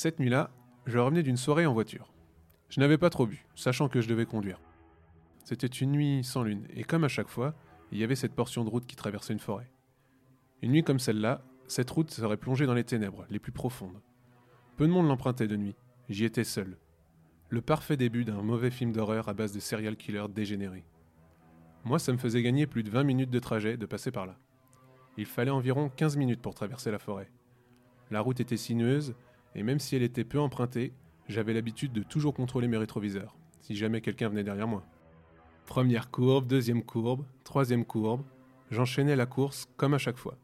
Cette nuit-là, je revenais d'une soirée en voiture. Je n'avais pas trop bu, sachant que je devais conduire. C'était une nuit sans lune, et comme à chaque fois, il y avait cette portion de route qui traversait une forêt. Une nuit comme celle-là, cette route serait plongée dans les ténèbres, les plus profondes. Peu de monde l'empruntait de nuit, j'y étais seul. Le parfait début d'un mauvais film d'horreur à base de serial killers dégénérés. Moi, ça me faisait gagner plus de 20 minutes de trajet de passer par là. Il fallait environ 15 minutes pour traverser la forêt. La route était sinueuse, et même si elle était peu empruntée, j'avais l'habitude de toujours contrôler mes rétroviseurs, si jamais quelqu'un venait derrière moi. Première courbe, deuxième courbe, troisième courbe, j'enchaînais la course comme à chaque fois.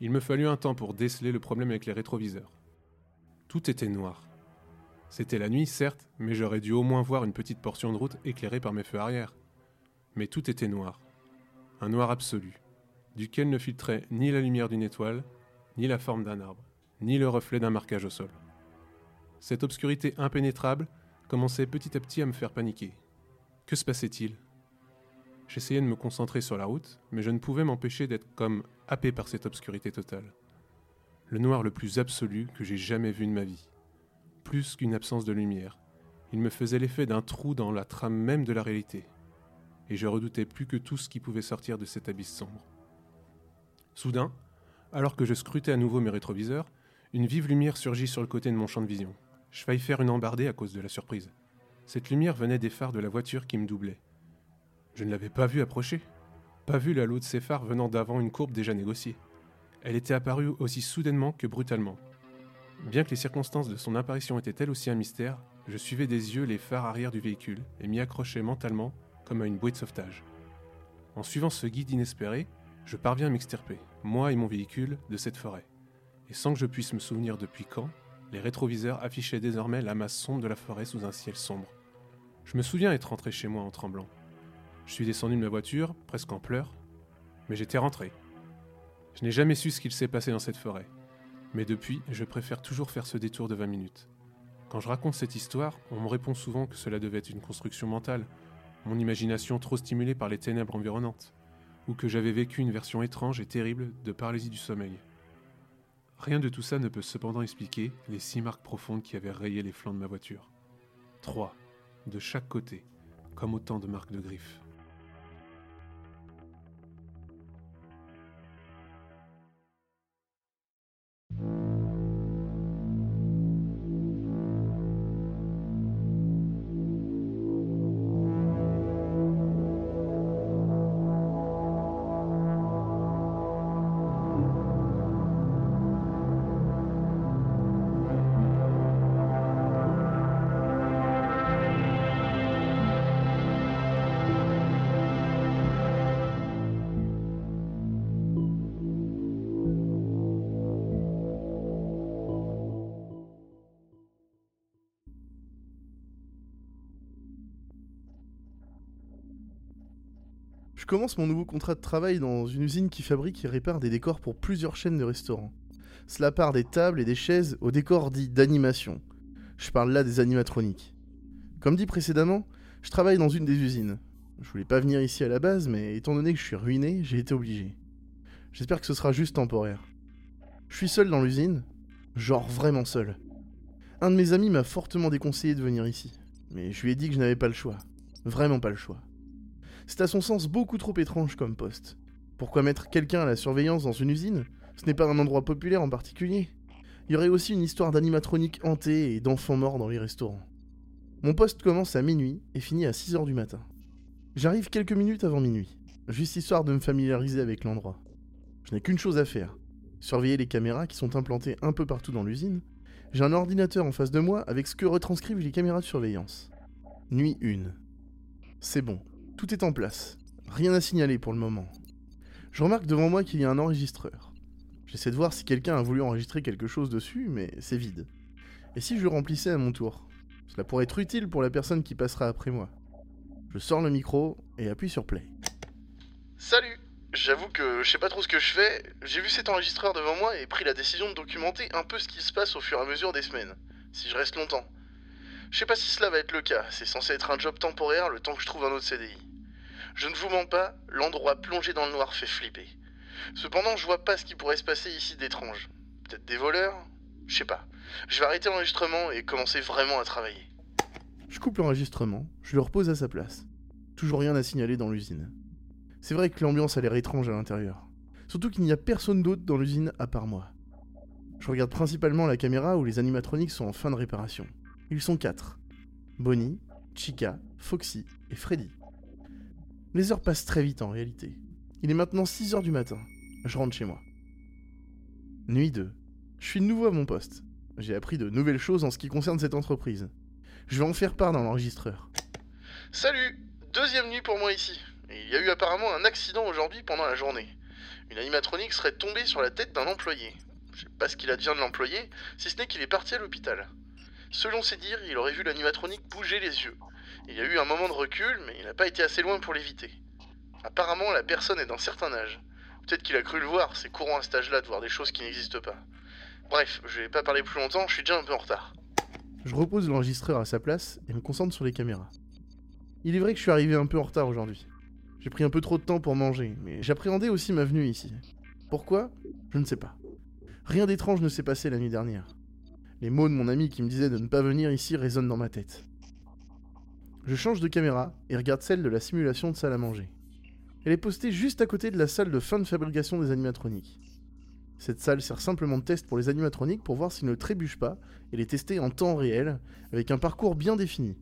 Il me fallut un temps pour déceler le problème avec les rétroviseurs. Tout était noir. C'était la nuit, certes, mais j'aurais dû au moins voir une petite portion de route éclairée par mes feux arrière. Mais tout était noir. Un noir absolu, duquel ne filtrait ni la lumière d'une étoile, ni la forme d'un arbre, ni le reflet d'un marquage au sol. Cette obscurité impénétrable commençait petit à petit à me faire paniquer. Que se passait-il? J'essayais de me concentrer sur la route, mais je ne pouvais m'empêcher d'être comme happé par cette obscurité totale. Le noir le plus absolu que j'ai jamais vu de ma vie. Plus qu'une absence de lumière, il me faisait l'effet d'un trou dans la trame même de la réalité. Et je redoutais plus que tout ce qui pouvait sortir de cet abysse sombre. Soudain, alors que je scrutais à nouveau mes rétroviseurs, une vive lumière surgit sur le côté de mon champ de vision. Je faillis faire une embardée à cause de la surprise. Cette lumière venait des phares de la voiture qui me doublait. Je ne l'avais pas vue approcher. Pas vu la lot de ces phares venant d'avant une courbe déjà négociée. Elle était apparue aussi soudainement que brutalement. Bien que les circonstances de son apparition étaient elles aussi un mystère, je suivais des yeux les phares arrière du véhicule et m'y accrochais mentalement comme à une bouée de sauvetage. En suivant ce guide inespéré, je parviens à m'extirper, moi et mon véhicule, de cette forêt. Et sans que je puisse me souvenir depuis quand, les rétroviseurs affichaient désormais la masse sombre de la forêt sous un ciel sombre. Je me souviens être rentré chez moi en tremblant. Je suis descendu de ma voiture, presque en pleurs, mais j'étais rentré. Je n'ai jamais su ce qu'il s'est passé dans cette forêt, mais depuis, je préfère toujours faire ce détour de 20 minutes. Quand je raconte cette histoire, on me répond souvent que cela devait être une construction mentale, mon imagination trop stimulée par les ténèbres environnantes, ou que j'avais vécu une version étrange et terrible de paralysie du sommeil. Rien de tout ça ne peut cependant expliquer les six marques profondes qui avaient rayé les flancs de ma voiture. Trois, de chaque côté, comme autant de marques de griffes. Commence mon nouveau contrat de travail dans une usine qui fabrique et répare des décors pour plusieurs chaînes de restaurants. Cela part des tables et des chaises aux décors dits d'animation. Je parle là des animatroniques. Comme dit précédemment, je travaille dans une des usines. Je voulais pas venir ici à la base, mais étant donné que je suis ruiné, j'ai été obligé. J'espère que ce sera juste temporaire. Je suis seul dans l'usine, genre vraiment seul. Un de mes amis m'a fortement déconseillé de venir ici, mais je lui ai dit que je n'avais pas le choix. Vraiment pas le choix. C'est à son sens beaucoup trop étrange comme poste. Pourquoi mettre quelqu'un à la surveillance dans une usine? Ce n'est pas un endroit populaire en particulier. Il y aurait aussi une histoire d'animatronique hantée et d'enfants morts dans les restaurants. Mon poste commence à minuit et finit à 6h du matin. J'arrive quelques minutes avant minuit, juste histoire de me familiariser avec l'endroit. Je n'ai qu'une chose à faire, surveiller les caméras qui sont implantées un peu partout dans l'usine. J'ai un ordinateur en face de moi avec ce que retranscrivent les caméras de surveillance. Nuit 1. C'est bon, tout est en place. Rien à signaler pour le moment. Je remarque devant moi qu'il y a un enregistreur. J'essaie de voir si quelqu'un a voulu enregistrer quelque chose dessus, mais c'est vide. Et si je le remplissais à mon tour? Cela pourrait être utile pour la personne qui passera après moi. Je sors le micro et appuie sur play. Salut J'avoue que je sais pas trop ce que je fais. J'ai vu cet enregistreur devant moi et pris la décision de documenter un peu ce qui se passe au fur et à mesure des semaines, si je reste longtemps. Je sais pas si cela va être le cas, c'est censé être un job temporaire le temps que je trouve un autre CDI. Je ne vous mens pas, l'endroit plongé dans le noir fait flipper. Cependant, je vois pas ce qui pourrait se passer ici d'étrange. Peut-être des voleurs? Je sais pas. Je vais arrêter l'enregistrement et commencer vraiment à travailler. Je coupe l'enregistrement, je le repose à sa place. Toujours rien à signaler dans l'usine. C'est vrai que l'ambiance a l'air étrange à l'intérieur. Surtout qu'il n'y a personne d'autre dans l'usine à part moi. Je regarde principalement la caméra où les animatroniques sont en fin de réparation. Ils sont quatre. Bonnie, Chica, Foxy et Freddy. Les heures passent très vite en réalité. Il est maintenant 6 heures du matin. Je rentre chez moi. Nuit 2. Je suis nouveau à mon poste. J'ai appris de nouvelles choses en ce qui concerne cette entreprise. Je vais en faire part dans l'enregistreur. Salut Deuxième nuit pour moi ici. il y a eu apparemment un accident aujourd'hui pendant la journée. Une animatronique serait tombée sur la tête d'un employé. Je sais pas ce qu'il advient de l'employé, si ce n'est qu'il est parti à l'hôpital. Selon ses dires, il aurait vu l'animatronique bouger les yeux. Il y a eu un moment de recul, mais il n'a pas été assez loin pour l'éviter. Apparemment, la personne est d'un certain âge. Peut-être qu'il a cru le voir, c'est courant à cet âge-là de voir des choses qui n'existent pas. Bref, je vais pas parler plus longtemps, je suis déjà un peu en retard. Je repose l'enregistreur à sa place et me concentre sur les caméras. Il est vrai que je suis arrivé un peu en retard aujourd'hui. J'ai pris un peu trop de temps pour manger, mais j'appréhendais aussi ma venue ici. Pourquoi? Je ne sais pas. Rien d'étrange ne s'est passé la nuit dernière. Les mots de mon ami qui me disait de ne pas venir ici résonnent dans ma tête. Je change de caméra et regarde celle de la simulation de salle à manger. Elle est postée juste à côté de la salle de fin de fabrication des animatroniques. Cette salle sert simplement de test pour les animatroniques pour voir s'ils ne trébuchent pas et les tester en temps réel, avec un parcours bien défini.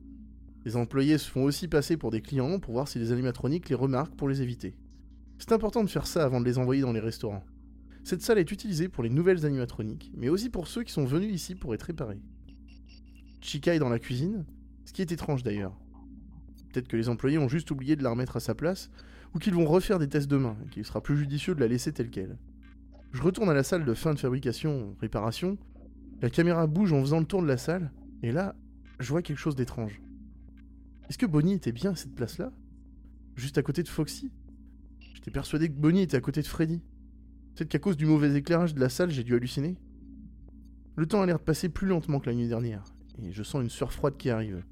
Les employés se font aussi passer pour des clients pour voir si les animatroniques les remarquent pour les éviter. C'est important de faire ça avant de les envoyer dans les restaurants. Cette salle est utilisée pour les nouvelles animatroniques, mais aussi pour ceux qui sont venus ici pour être réparés. Chica est dans la cuisine, ce qui est étrange d'ailleurs. Peut-être que les employés ont juste oublié de la remettre à sa place, ou qu'ils vont refaire des tests demain, et qu'il sera plus judicieux de la laisser telle qu'elle. Je retourne à la salle de fin de fabrication, réparation. La caméra bouge en faisant le tour de la salle, et là, je vois quelque chose d'étrange. Est-ce que Bonnie était bien à cette place-là? Juste à côté de Foxy? J'étais persuadé que Bonnie était à côté de Freddy. Peut-être qu'à cause du mauvais éclairage de la salle, j'ai dû halluciner. Le temps a l'air de passer plus lentement que la nuit dernière, et je sens une sueur froide qui arrive.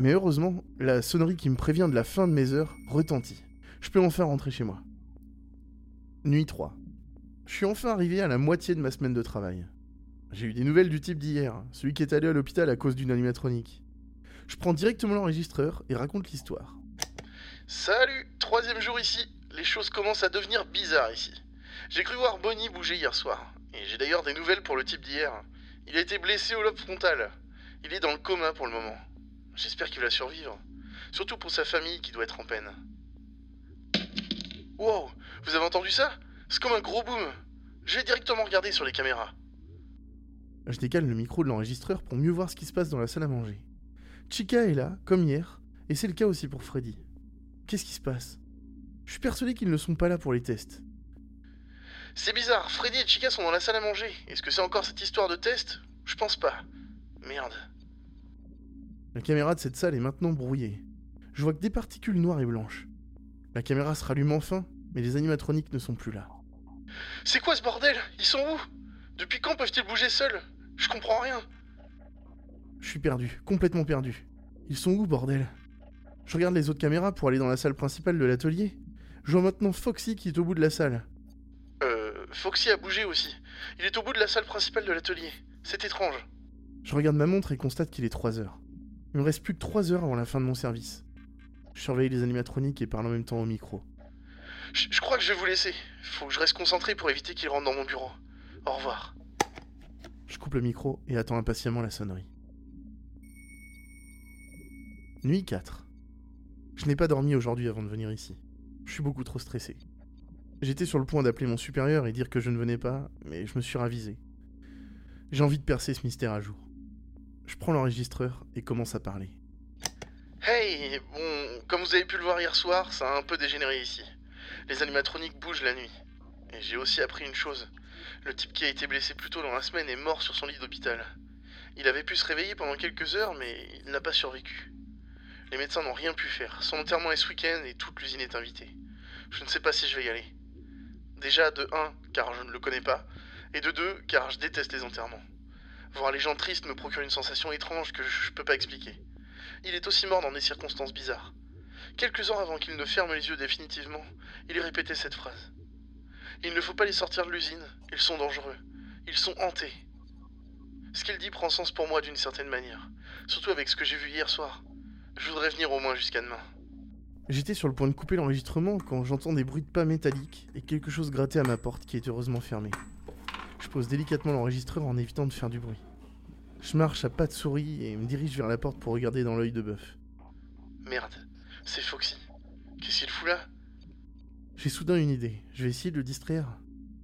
Mais heureusement, la sonnerie qui me prévient de la fin de mes heures retentit. Je peux enfin rentrer chez moi. Nuit 3. Je suis enfin arrivé à la moitié de ma semaine de travail. J'ai eu des nouvelles du type d'hier, celui qui est allé à l'hôpital à cause d'une animatronique. Je prends directement l'enregistreur et raconte l'histoire. Salut, troisième jour ici. Les choses commencent à devenir bizarres ici. J'ai cru voir Bonnie bouger hier soir. Et j'ai d'ailleurs des nouvelles pour le type d'hier. Il a été blessé au lobe frontal. Il est dans le coma pour le moment. J'espère qu'il va survivre. Surtout pour sa famille qui doit être en peine. Wow Vous avez entendu ça? C'est comme un gros boom Je vais directement regarder sur les caméras. Je décale le micro de l'enregistreur pour mieux voir ce qui se passe dans la salle à manger. Chica est là, comme hier, et c'est le cas aussi pour Freddy. Qu'est-ce qui se passe? Je suis persuadé qu'ils ne sont pas là pour les tests. C'est bizarre, Freddy et Chica sont dans la salle à manger. Est-ce que c'est encore cette histoire de test? Je pense pas. Merde. La caméra de cette salle est maintenant brouillée. Je vois que des particules noires et blanches. La caméra se rallume enfin, mais les animatroniques ne sont plus là. C'est quoi ce bordel? Ils sont où? Depuis quand peuvent-ils bouger seuls? Je comprends rien. Je suis perdu, complètement perdu. Ils sont où, bordel? Je regarde les autres caméras pour aller dans la salle principale de l'atelier. Je vois maintenant Foxy qui est au bout de la salle. Euh, Foxy a bougé aussi. Il est au bout de la salle principale de l'atelier. C'est étrange. Je regarde ma montre et constate qu'il est 3 heures. Il me reste plus que 3 heures avant la fin de mon service. Je surveille les animatroniques et parle en même temps au micro. Je je crois que je vais vous laisser. Faut que je reste concentré pour éviter qu'il rentre dans mon bureau. Au revoir. Je coupe le micro et attends impatiemment la sonnerie. Nuit 4. Je n'ai pas dormi aujourd'hui avant de venir ici. Je suis beaucoup trop stressé. J'étais sur le point d'appeler mon supérieur et dire que je ne venais pas, mais je me suis ravisé. J'ai envie de percer ce mystère à jour. Je prends l'enregistreur et commence à parler. Hey, bon, comme vous avez pu le voir hier soir, ça a un peu dégénéré ici. Les animatroniques bougent la nuit. Et j'ai aussi appris une chose. Le type qui a été blessé plus tôt dans la semaine est mort sur son lit d'hôpital. Il avait pu se réveiller pendant quelques heures, mais il n'a pas survécu. Les médecins n'ont rien pu faire. Son enterrement est ce week-end et toute l'usine est invitée. Je ne sais pas si je vais y aller. Déjà, de 1, car je ne le connais pas, et de 2, car je déteste les enterrements. Voir les gens tristes me procure une sensation étrange que je ne peux pas expliquer. Il est aussi mort dans des circonstances bizarres. Quelques heures avant qu'il ne ferme les yeux définitivement, il répétait cette phrase. Il ne faut pas les sortir de l'usine, ils sont dangereux, ils sont hantés. Ce qu'il dit prend sens pour moi d'une certaine manière, surtout avec ce que j'ai vu hier soir. Je voudrais venir au moins jusqu'à demain. J'étais sur le point de couper l'enregistrement quand j'entends des bruits de pas métalliques et quelque chose gratter à ma porte qui est heureusement fermée. Je pose délicatement l'enregistreur en évitant de faire du bruit. Je marche à pas de souris et me dirige vers la porte pour regarder dans l'œil de bœuf. Merde, c'est Foxy. Qu'est-ce qu'il fout là? J'ai soudain une idée. Je vais essayer de le distraire.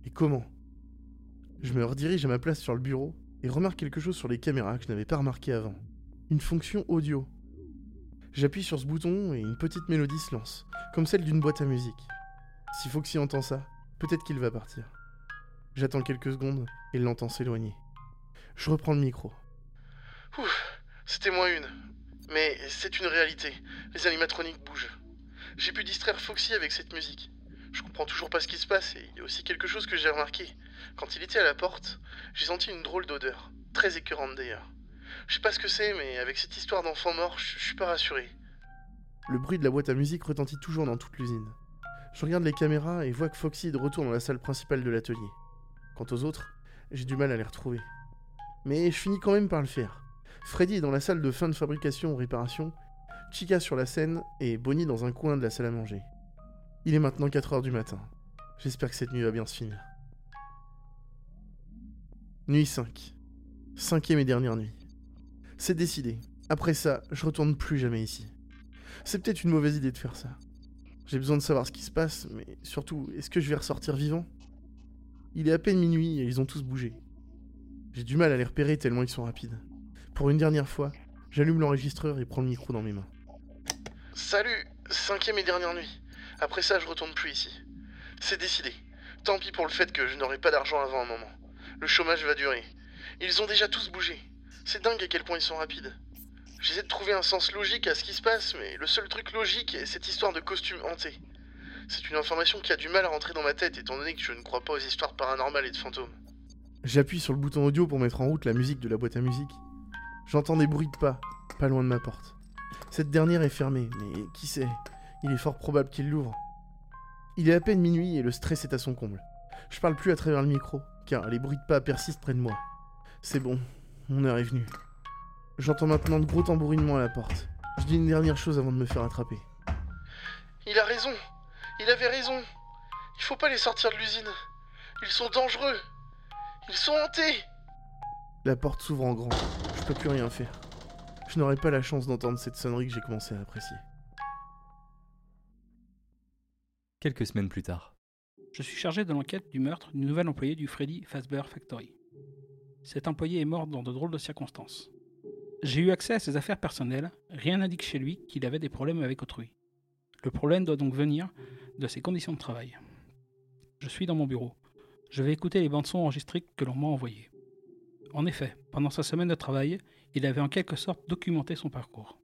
Et comment? Je me redirige à ma place sur le bureau et remarque quelque chose sur les caméras que je n'avais pas remarqué avant. Une fonction audio. J'appuie sur ce bouton et une petite mélodie se lance, comme celle d'une boîte à musique. Si Foxy entend ça, peut-être qu'il va partir. J'attends quelques secondes et l'entends s'éloigner. Je reprends le micro. Ouf, c'était moins une. Mais c'est une réalité. Les animatroniques bougent. J'ai pu distraire Foxy avec cette musique. Je comprends toujours pas ce qui se passe et il y a aussi quelque chose que j'ai remarqué. Quand il était à la porte, j'ai senti une drôle d'odeur. Très écœurante d'ailleurs. Je sais pas ce que c'est, mais avec cette histoire d'enfant mort, je je suis pas rassuré. Le bruit de la boîte à musique retentit toujours dans toute l'usine. Je regarde les caméras et vois que Foxy est de retour dans la salle principale de l'atelier. Quant aux autres, j'ai du mal à les retrouver. Mais je finis quand même par le faire. Freddy est dans la salle de fin de fabrication ou réparation, Chica sur la scène et Bonnie dans un coin de la salle à manger. Il est maintenant 4h du matin. J'espère que cette nuit va bien se finir. Nuit 5. Cinquième et dernière nuit. C'est décidé. Après ça, je retourne plus jamais ici. C'est peut-être une mauvaise idée de faire ça. J'ai besoin de savoir ce qui se passe, mais surtout, est-ce que je vais ressortir vivant? Il est à peine minuit et ils ont tous bougé. J'ai du mal à les repérer tellement ils sont rapides. Pour une dernière fois, j'allume l'enregistreur et prends le micro dans mes mains. Salut, cinquième et dernière nuit. Après ça, je retourne plus ici. C'est décidé. Tant pis pour le fait que je n'aurai pas d'argent avant un moment. Le chômage va durer. Ils ont déjà tous bougé. C'est dingue à quel point ils sont rapides. J'essaie de trouver un sens logique à ce qui se passe, mais le seul truc logique est cette histoire de costume hanté. C'est une information qui a du mal à rentrer dans ma tête étant donné que je ne crois pas aux histoires paranormales et de fantômes. J'appuie sur le bouton audio pour mettre en route la musique de la boîte à musique. J'entends des bruits de pas, pas loin de ma porte. Cette dernière est fermée, mais qui sait Il est fort probable qu'il l'ouvre. Il est à peine minuit et le stress est à son comble. Je parle plus à travers le micro, car les bruits de pas persistent près de moi. C'est bon, mon heure est venue. J'entends maintenant de gros tambourinements à la porte. Je dis une dernière chose avant de me faire attraper. Il a raison. Il avait raison. Il faut pas les sortir de l'usine. Ils sont dangereux. Ils sont hantés. La porte s'ouvre en grand. Je peux plus rien faire. Je n'aurai pas la chance d'entendre cette sonnerie que j'ai commencé à apprécier. Quelques semaines plus tard. Je suis chargé de l'enquête du meurtre du nouvel employé du Freddy Fazbear Factory. Cet employé est mort dans de drôles de circonstances. J'ai eu accès à ses affaires personnelles, rien n'indique chez lui qu'il avait des problèmes avec autrui. Le problème doit donc venir de ses conditions de travail. Je suis dans mon bureau. Je vais écouter les bandes son enregistrées que l'on m'a envoyées. En effet, pendant sa semaine de travail, il avait en quelque sorte documenté son parcours.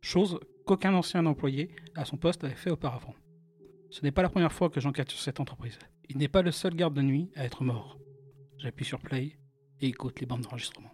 Chose qu'aucun ancien employé à son poste avait fait auparavant. Ce n'est pas la première fois que j'enquête sur cette entreprise. Il n'est pas le seul garde de nuit à être mort. J'appuie sur play et écoute les bandes d'enregistrement.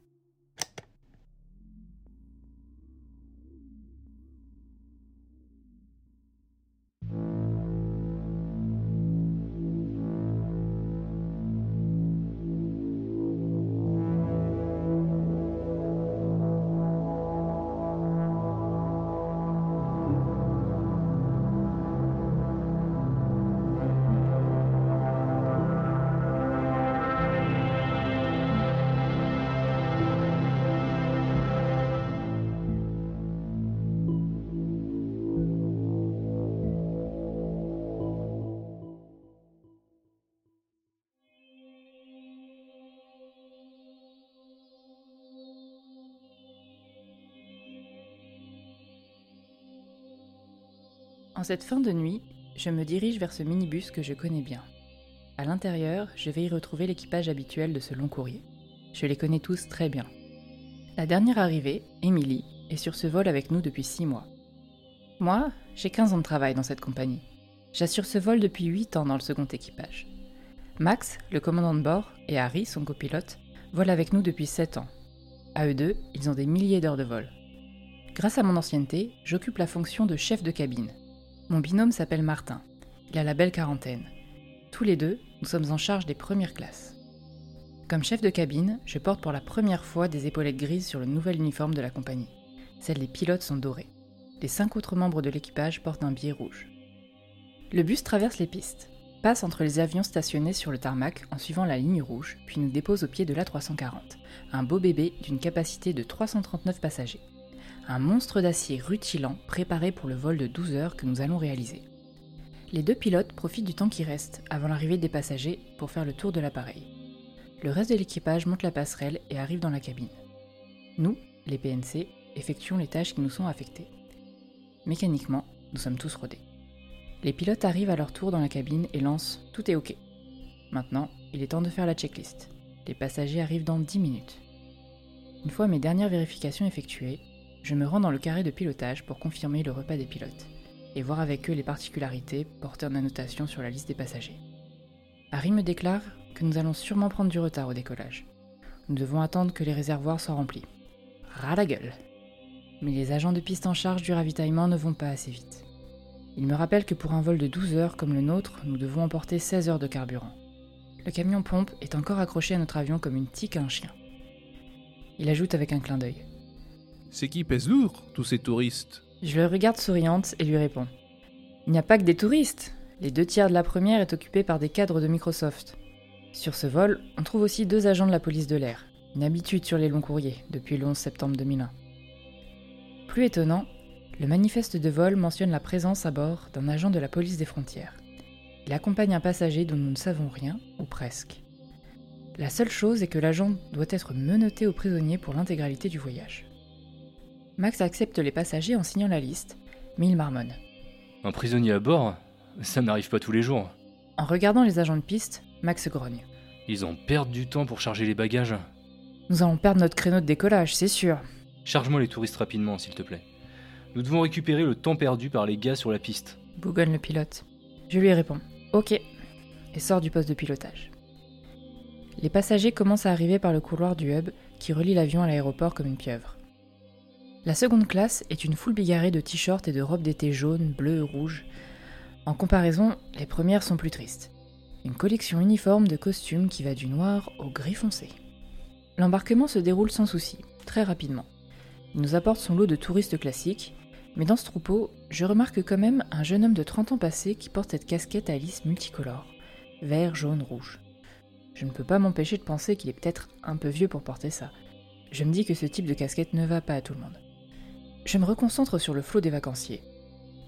Cette fin de nuit, je me dirige vers ce minibus que je connais bien. À l'intérieur, je vais y retrouver l'équipage habituel de ce long courrier. Je les connais tous très bien. La dernière arrivée, Émilie, est sur ce vol avec nous depuis 6 mois. Moi, j'ai 15 ans de travail dans cette compagnie. J'assure ce vol depuis 8 ans dans le second équipage. Max, le commandant de bord, et Harry, son copilote, volent avec nous depuis 7 ans. À eux deux, ils ont des milliers d'heures de vol. Grâce à mon ancienneté, j'occupe la fonction de chef de cabine. Mon binôme s'appelle Martin. Il a la belle quarantaine. Tous les deux, nous sommes en charge des premières classes. Comme chef de cabine, je porte pour la première fois des épaulettes grises sur le nouvel uniforme de la compagnie. Celles des pilotes sont dorées. Les cinq autres membres de l'équipage portent un billet rouge. Le bus traverse les pistes, passe entre les avions stationnés sur le tarmac en suivant la ligne rouge, puis nous dépose au pied de l'A340, un beau bébé d'une capacité de 339 passagers. Un monstre d'acier rutilant préparé pour le vol de 12 heures que nous allons réaliser. Les deux pilotes profitent du temps qui reste avant l'arrivée des passagers pour faire le tour de l'appareil. Le reste de l'équipage monte la passerelle et arrive dans la cabine. Nous, les PNC, effectuons les tâches qui nous sont affectées. Mécaniquement, nous sommes tous rodés. Les pilotes arrivent à leur tour dans la cabine et lancent Tout est OK. Maintenant, il est temps de faire la checklist. Les passagers arrivent dans 10 minutes. Une fois mes dernières vérifications effectuées, je me rends dans le carré de pilotage pour confirmer le repas des pilotes et voir avec eux les particularités porteurs d'annotation sur la liste des passagers. Harry me déclare que nous allons sûrement prendre du retard au décollage. Nous devons attendre que les réservoirs soient remplis. Ras la gueule Mais les agents de piste en charge du ravitaillement ne vont pas assez vite. Il me rappelle que pour un vol de 12 heures comme le nôtre, nous devons emporter 16 heures de carburant. Le camion pompe est encore accroché à notre avion comme une tique à un chien. Il ajoute avec un clin d'œil. C'est qui pèse lourd, tous ces touristes Je le regarde souriante et lui réponds. Il n'y a pas que des touristes. Les deux tiers de la première est occupée par des cadres de Microsoft. Sur ce vol, on trouve aussi deux agents de la police de l'air, une habitude sur les longs courriers depuis le 11 septembre 2001. Plus étonnant, le manifeste de vol mentionne la présence à bord d'un agent de la police des frontières. Il accompagne un passager dont nous ne savons rien, ou presque. La seule chose est que l'agent doit être menotté aux prisonniers pour l'intégralité du voyage. Max accepte les passagers en signant la liste, mais il marmonne. Un prisonnier à bord Ça n'arrive pas tous les jours. En regardant les agents de piste, Max grogne. Ils ont perdu du temps pour charger les bagages. Nous allons perdre notre créneau de décollage, c'est sûr. Charge-moi les touristes rapidement, s'il te plaît. Nous devons récupérer le temps perdu par les gars sur la piste. Bougonne le pilote. Je lui réponds. Ok. Et sort du poste de pilotage. Les passagers commencent à arriver par le couloir du hub qui relie l'avion à l'aéroport comme une pieuvre. La seconde classe est une foule bigarrée de t-shirts et de robes d'été jaunes, bleues, rouges. En comparaison, les premières sont plus tristes. Une collection uniforme de costumes qui va du noir au gris foncé. L'embarquement se déroule sans souci, très rapidement. Il nous apporte son lot de touristes classiques, mais dans ce troupeau, je remarque quand même un jeune homme de 30 ans passé qui porte cette casquette à lisse multicolore, vert, jaune, rouge. Je ne peux pas m'empêcher de penser qu'il est peut-être un peu vieux pour porter ça. Je me dis que ce type de casquette ne va pas à tout le monde. Je me reconcentre sur le flot des vacanciers.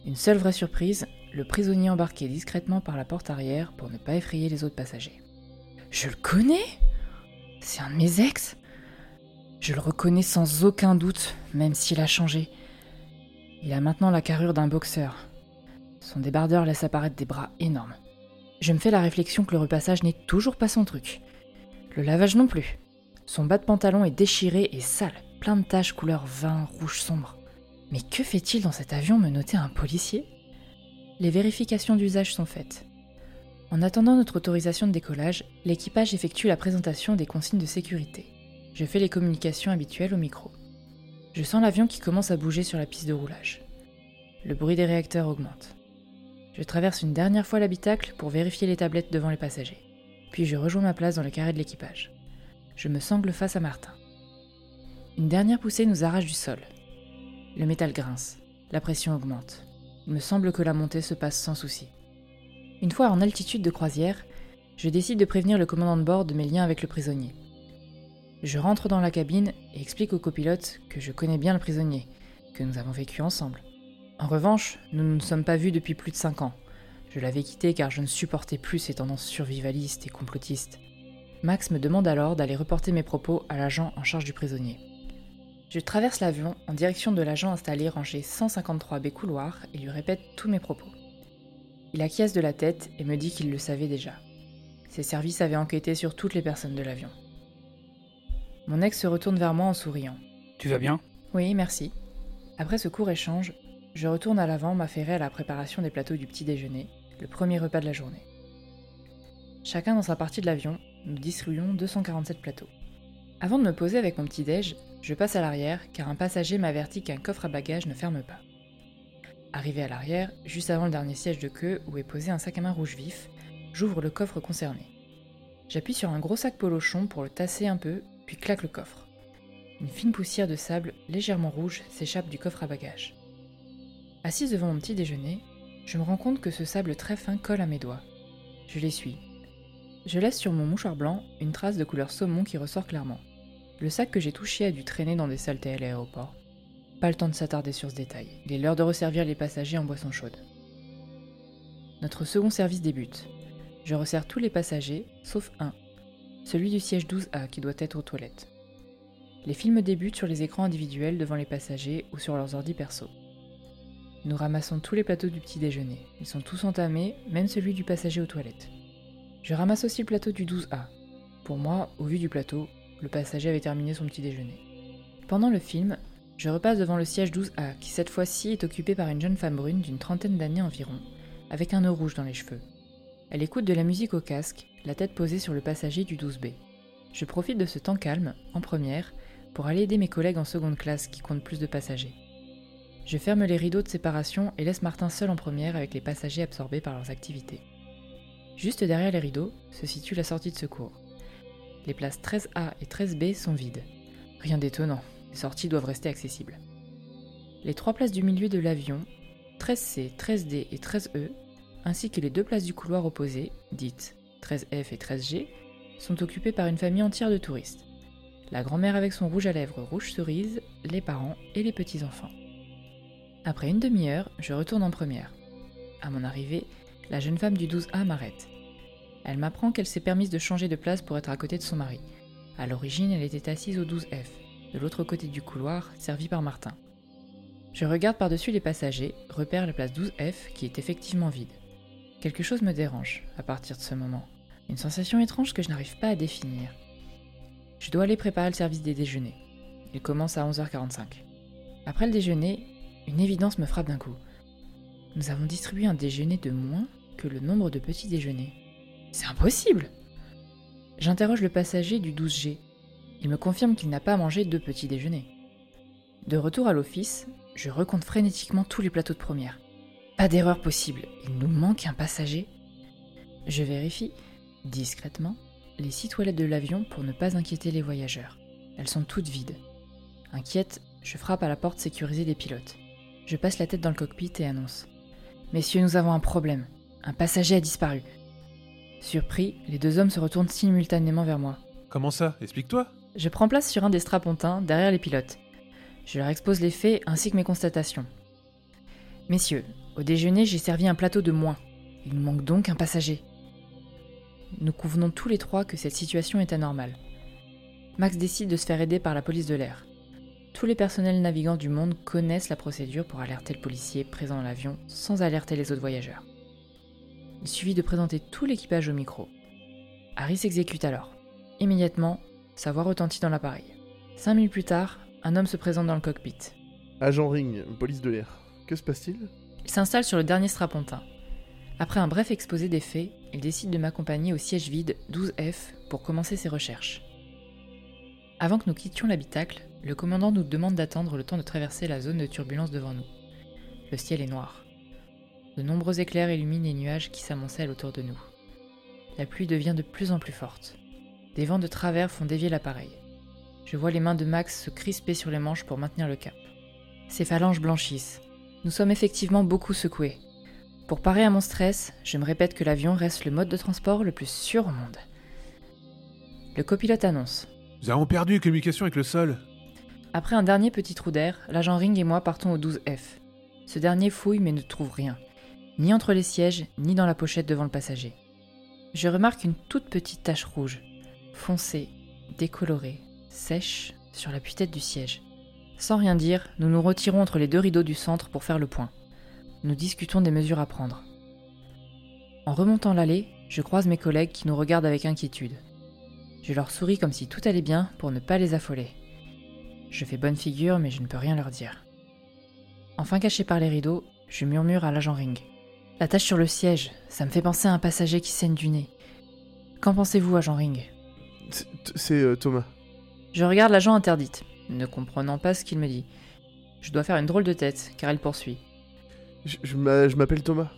Une seule vraie surprise, le prisonnier embarqué discrètement par la porte arrière pour ne pas effrayer les autres passagers. Je le connais C'est un de mes ex Je le reconnais sans aucun doute, même s'il a changé. Il a maintenant la carrure d'un boxeur. Son débardeur laisse apparaître des bras énormes. Je me fais la réflexion que le repassage n'est toujours pas son truc. Le lavage non plus. Son bas de pantalon est déchiré et sale, plein de taches couleur vin rouge sombre. Mais que fait-il dans cet avion me noter un policier? Les vérifications d'usage sont faites. En attendant notre autorisation de décollage, l'équipage effectue la présentation des consignes de sécurité. Je fais les communications habituelles au micro. Je sens l'avion qui commence à bouger sur la piste de roulage. Le bruit des réacteurs augmente. Je traverse une dernière fois l'habitacle pour vérifier les tablettes devant les passagers. Puis je rejoins ma place dans le carré de l'équipage. Je me sangle face à Martin. Une dernière poussée nous arrache du sol. Le métal grince. La pression augmente. Il me semble que la montée se passe sans souci. Une fois en altitude de croisière, je décide de prévenir le commandant de bord de mes liens avec le prisonnier. Je rentre dans la cabine et explique au copilote que je connais bien le prisonnier, que nous avons vécu ensemble. En revanche, nous ne nous sommes pas vus depuis plus de 5 ans. Je l'avais quitté car je ne supportais plus ses tendances survivalistes et complotistes. Max me demande alors d'aller reporter mes propos à l'agent en charge du prisonnier. Je traverse l'avion en direction de l'agent installé rangé 153B couloir et lui répète tous mes propos. Il acquiesce de la tête et me dit qu'il le savait déjà. Ses services avaient enquêté sur toutes les personnes de l'avion. Mon ex se retourne vers moi en souriant. Tu vas bien? Oui, merci. Après ce court échange, je retourne à l'avant m'affairer à la préparation des plateaux du petit déjeuner, le premier repas de la journée. Chacun dans sa partie de l'avion, nous distribuons 247 plateaux. Avant de me poser avec mon petit déj, je passe à l'arrière car un passager m'avertit qu'un coffre à bagages ne ferme pas. Arrivé à l'arrière, juste avant le dernier siège de queue où est posé un sac à main rouge vif, j'ouvre le coffre concerné. J'appuie sur un gros sac polochon pour le tasser un peu, puis claque le coffre. Une fine poussière de sable légèrement rouge s'échappe du coffre à bagages. Assise devant mon petit déjeuner, je me rends compte que ce sable très fin colle à mes doigts. Je l'essuie. Je laisse sur mon mouchoir blanc une trace de couleur saumon qui ressort clairement. Le sac que j'ai touché a dû traîner dans des saletés à l'aéroport. Pas le temps de s'attarder sur ce détail. Il est l'heure de resservir les passagers en boisson chaude. Notre second service débute. Je resserre tous les passagers, sauf un, celui du siège 12A qui doit être aux toilettes. Les films débutent sur les écrans individuels devant les passagers ou sur leurs ordi perso. Nous ramassons tous les plateaux du petit déjeuner. Ils sont tous entamés, même celui du passager aux toilettes. Je ramasse aussi le plateau du 12A. Pour moi, au vu du plateau, le passager avait terminé son petit déjeuner. Pendant le film, je repasse devant le siège 12A, qui cette fois-ci est occupé par une jeune femme brune d'une trentaine d'années environ, avec un nœud rouge dans les cheveux. Elle écoute de la musique au casque, la tête posée sur le passager du 12B. Je profite de ce temps calme, en première, pour aller aider mes collègues en seconde classe qui comptent plus de passagers. Je ferme les rideaux de séparation et laisse Martin seul en première avec les passagers absorbés par leurs activités. Juste derrière les rideaux se situe la sortie de secours. Les places 13A et 13B sont vides. Rien d'étonnant, les sorties doivent rester accessibles. Les trois places du milieu de l'avion, 13C, 13D et 13E, ainsi que les deux places du couloir opposé, dites 13F et 13G, sont occupées par une famille entière de touristes. La grand-mère avec son rouge à lèvres rouge cerise, les parents et les petits-enfants. Après une demi-heure, je retourne en première. À mon arrivée, la jeune femme du 12A m'arrête. Elle m'apprend qu'elle s'est permise de changer de place pour être à côté de son mari. À l'origine, elle était assise au 12F, de l'autre côté du couloir, servi par Martin. Je regarde par-dessus les passagers, repère la place 12F qui est effectivement vide. Quelque chose me dérange à partir de ce moment. Une sensation étrange que je n'arrive pas à définir. Je dois aller préparer le service des déjeuners. Il commence à 11h45. Après le déjeuner, une évidence me frappe d'un coup. Nous avons distribué un déjeuner de moins que le nombre de petits déjeuners. C'est impossible J'interroge le passager du 12G. Il me confirme qu'il n'a pas mangé deux petits déjeuners. De retour à l'office, je recompte frénétiquement tous les plateaux de première. Pas d'erreur possible, il nous manque un passager. Je vérifie, discrètement, les six toilettes de l'avion pour ne pas inquiéter les voyageurs. Elles sont toutes vides. Inquiète, je frappe à la porte sécurisée des pilotes. Je passe la tête dans le cockpit et annonce Messieurs, nous avons un problème. Un passager a disparu. Surpris, les deux hommes se retournent simultanément vers moi. Comment ça? Explique-toi. Je prends place sur un des strapontins, derrière les pilotes. Je leur expose les faits ainsi que mes constatations. Messieurs, au déjeuner, j'ai servi un plateau de moins. Il nous manque donc un passager. Nous convenons tous les trois que cette situation est anormale. Max décide de se faire aider par la police de l'air. Tous les personnels navigants du monde connaissent la procédure pour alerter le policier présent dans l'avion sans alerter les autres voyageurs. Il suffit de présenter tout l'équipage au micro. Harry s'exécute alors. Immédiatement, sa voix retentit dans l'appareil. Cinq minutes plus tard, un homme se présente dans le cockpit. Agent Ring, police de l'air. Que se passe-t-il? Il s'installe sur le dernier strapontin. Après un bref exposé des faits, il décide de m'accompagner au siège vide 12F pour commencer ses recherches. Avant que nous quittions l'habitacle, le commandant nous demande d'attendre le temps de traverser la zone de turbulence devant nous. Le ciel est noir. De nombreux éclairs illuminent les nuages qui s'amoncellent autour de nous. La pluie devient de plus en plus forte. Des vents de travers font dévier l'appareil. Je vois les mains de Max se crisper sur les manches pour maintenir le cap. Ses phalanges blanchissent. Nous sommes effectivement beaucoup secoués. Pour parer à mon stress, je me répète que l'avion reste le mode de transport le plus sûr au monde. Le copilote annonce. Nous avons perdu communication avec le sol. Après un dernier petit trou d'air, l'agent Ring et moi partons au 12F. Ce dernier fouille mais ne trouve rien, ni entre les sièges, ni dans la pochette devant le passager. Je remarque une toute petite tache rouge, foncée, décolorée, sèche, sur la tête du siège. Sans rien dire, nous nous retirons entre les deux rideaux du centre pour faire le point. Nous discutons des mesures à prendre. En remontant l'allée, je croise mes collègues qui nous regardent avec inquiétude. Je leur souris comme si tout allait bien pour ne pas les affoler. Je fais bonne figure, mais je ne peux rien leur dire. Enfin caché par les rideaux, je murmure à l'agent Ring. La tache sur le siège, ça me fait penser à un passager qui saigne du nez. Qu'en pensez-vous, agent Ring? C'est euh, Thomas. Je regarde l'agent interdite, ne comprenant pas ce qu'il me dit. Je dois faire une drôle de tête, car elle poursuit. Je, je m'a- je m'appelle Thomas.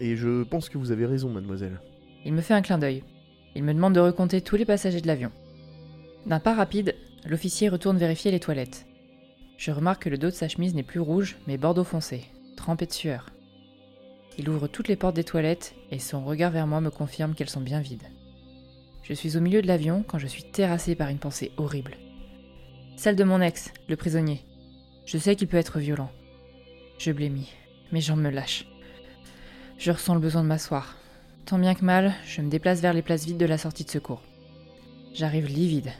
Et je pense que vous avez raison, mademoiselle. Il me fait un clin d'œil. Il me demande de recompter tous les passagers de l'avion. D'un pas rapide, l'officier retourne vérifier les toilettes. Je remarque que le dos de sa chemise n'est plus rouge, mais bordeaux foncé, trempé de sueur. Il ouvre toutes les portes des toilettes et son regard vers moi me confirme qu'elles sont bien vides. Je suis au milieu de l'avion quand je suis terrassé par une pensée horrible. Celle de mon ex, le prisonnier. Je sais qu'il peut être violent. Je blêmis, mes jambes me lâchent. Je ressens le besoin de m'asseoir. Tant bien que mal, je me déplace vers les places vides de la sortie de secours. J'arrive livide.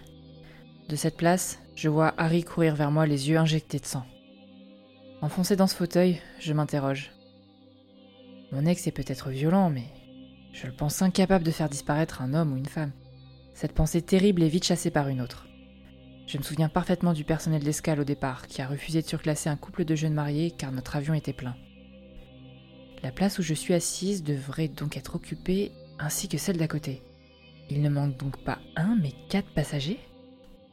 De cette place, je vois Harry courir vers moi les yeux injectés de sang. Enfoncé dans ce fauteuil, je m'interroge. Mon ex est peut-être violent, mais je le pense incapable de faire disparaître un homme ou une femme. Cette pensée terrible est vite chassée par une autre. Je me souviens parfaitement du personnel d'escale au départ, qui a refusé de surclasser un couple de jeunes mariés car notre avion était plein. La place où je suis assise devrait donc être occupée, ainsi que celle d'à côté. Il ne manque donc pas un, mais quatre passagers?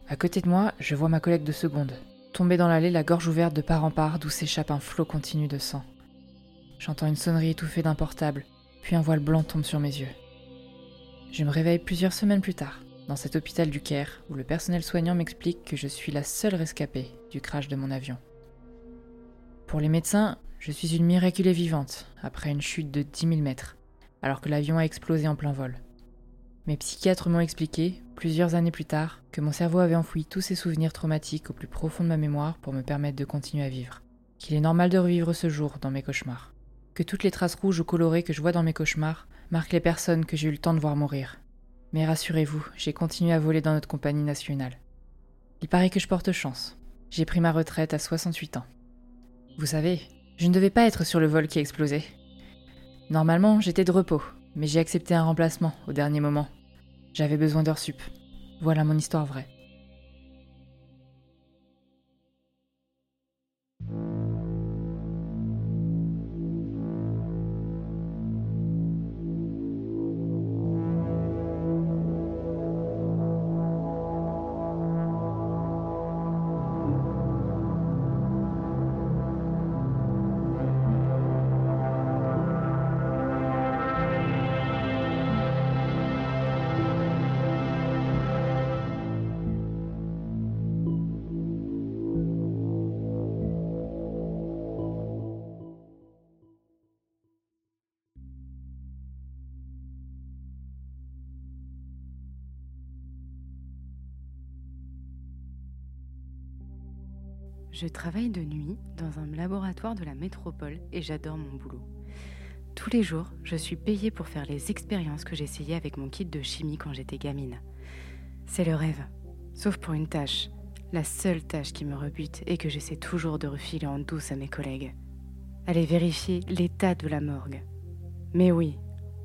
À côté de moi, je vois ma collègue de seconde, tomber dans l'allée la gorge ouverte de part en part d'où s'échappe un flot continu de sang. J'entends une sonnerie étouffée d'un portable, puis un voile blanc tombe sur mes yeux. Je me réveille plusieurs semaines plus tard, dans cet hôpital du Caire, où le personnel soignant m'explique que je suis la seule rescapée du crash de mon avion. Pour les médecins, je suis une miraculée vivante, après une chute de 10 000 mètres, alors que l'avion a explosé en plein vol. Mes psychiatres m'ont expliqué, plusieurs années plus tard, que mon cerveau avait enfoui tous ces souvenirs traumatiques au plus profond de ma mémoire pour me permettre de continuer à vivre. Qu'il est normal de revivre ce jour dans mes cauchemars. Que toutes les traces rouges ou colorées que je vois dans mes cauchemars marquent les personnes que j'ai eu le temps de voir mourir. Mais rassurez-vous, j'ai continué à voler dans notre compagnie nationale. Il paraît que je porte chance. J'ai pris ma retraite à 68 ans. Vous savez, je ne devais pas être sur le vol qui a explosé. Normalement, j'étais de repos, mais j'ai accepté un remplacement au dernier moment. J'avais besoin d'heures sup. Voilà mon histoire vraie. Je travaille de nuit dans un laboratoire de la métropole et j'adore mon boulot. Tous les jours, je suis payée pour faire les expériences que j'essayais avec mon kit de chimie quand j'étais gamine. C'est le rêve, sauf pour une tâche, la seule tâche qui me rebute et que j'essaie toujours de refiler en douce à mes collègues. Aller vérifier l'état de la morgue. Mais oui,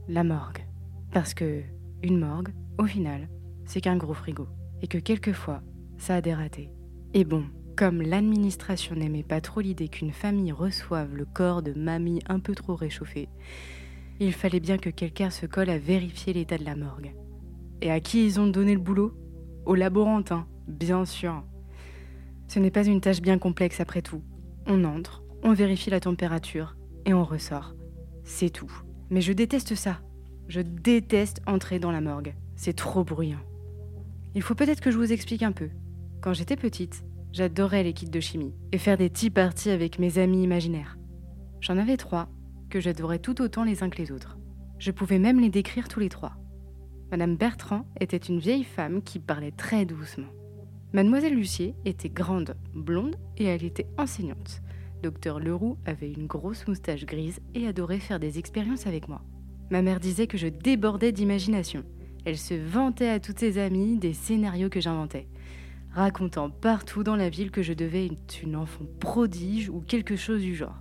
la morgue. Parce que une morgue, au final, c'est qu'un gros frigo. Et que quelquefois, ça a des ratés. Et bon, Comme l'administration n'aimait pas trop l'idée qu'une famille reçoive le corps de mamie un peu trop réchauffé, il fallait bien que quelqu'un se colle à vérifier l'état de la morgue. Et à qui ils ont donné le boulot? Au laborantin, bien sûr. Ce n'est pas une tâche bien complexe après tout. On entre, on vérifie la température et on ressort. C'est tout. Mais je déteste ça. Je déteste entrer dans la morgue. C'est trop bruyant. Il faut peut-être que je vous explique un peu. Quand j'étais petite, j'adorais les kits de chimie et faire des tea parties avec mes amis imaginaires. J'en avais trois que j'adorais tout autant les uns que les autres. Je pouvais même les décrire tous les trois. Madame Bertrand était une vieille femme qui parlait très doucement. Mademoiselle Lucier était grande, blonde et elle était enseignante. Docteur Leroux avait une grosse moustache grise et adorait faire des expériences avec moi. Ma mère disait que je débordais d'imagination. Elle se vantait à toutes ses amies des scénarios que j'inventais, racontant partout dans la ville que je devais être une enfant prodige ou quelque chose du genre.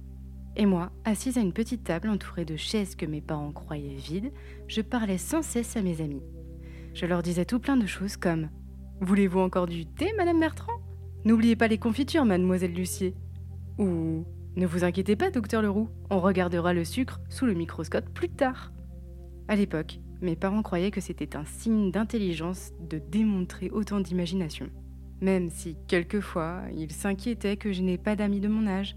Et moi, assise à une petite table entourée de chaises que mes parents croyaient vides, je parlais sans cesse à mes amis. Je leur disais tout plein de choses comme Voulez-vous encore du thé, Madame Bertrand? N'oubliez pas les confitures, Mademoiselle Lucier. Ou Ne vous inquiétez pas, Docteur Leroux, on regardera le sucre sous le microscope plus tard. À l'époque, mes parents croyaient que c'était un signe d'intelligence de démontrer autant d'imagination. Même si, quelquefois, ils s'inquiétaient que je n'ai pas d'amis de mon âge,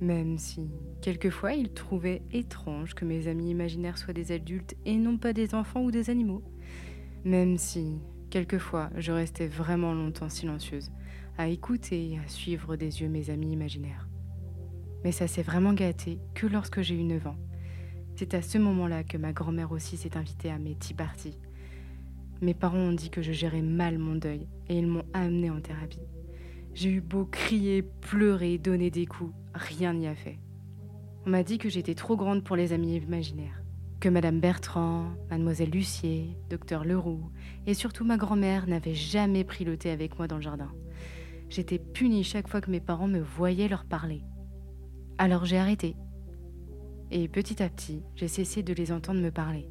même si, quelquefois, ils trouvaient étrange que mes amis imaginaires soient des adultes et non pas des enfants ou des animaux. Même si, quelquefois, je restais vraiment longtemps silencieuse, à écouter et à suivre des yeux mes amis imaginaires. Mais ça s'est vraiment gâté que lorsque j'ai eu 9 ans. C'est à ce moment-là que ma grand-mère aussi s'est invitée à mes tea parties. Mes parents ont dit que je gérais mal mon deuil et ils m'ont amenée en thérapie. J'ai eu beau crier, pleurer, donner des coups, rien n'y a fait. On m'a dit que j'étais trop grande pour les amis imaginaires, que Madame Bertrand, Mademoiselle Lucier, Docteur Leroux et surtout ma grand-mère n'avaient jamais pris le thé avec moi dans le jardin. J'étais punie chaque fois que mes parents me voyaient leur parler. Alors j'ai arrêté. Et petit à petit, j'ai cessé de les entendre me parler.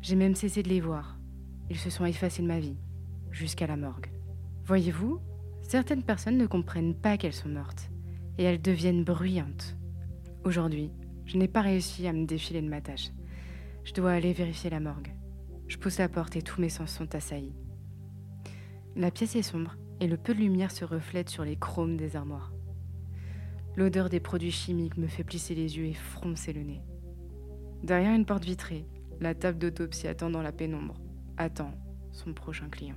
J'ai même cessé de les voir. Ils se sont effacés de ma vie, jusqu'à la morgue. Voyez-vous, certaines personnes ne comprennent pas qu'elles sont mortes et elles deviennent bruyantes. Aujourd'hui, je n'ai pas réussi à me défiler de ma tâche. Je dois aller vérifier la morgue. Je pousse la porte et tous mes sens sont assaillis. La pièce est sombre et le peu de lumière se reflète sur les chromes des armoires. L'odeur des produits chimiques me fait plisser les yeux et froncer le nez. Derrière une porte vitrée, la table d'autopsie attend dans la pénombre, attend son prochain client.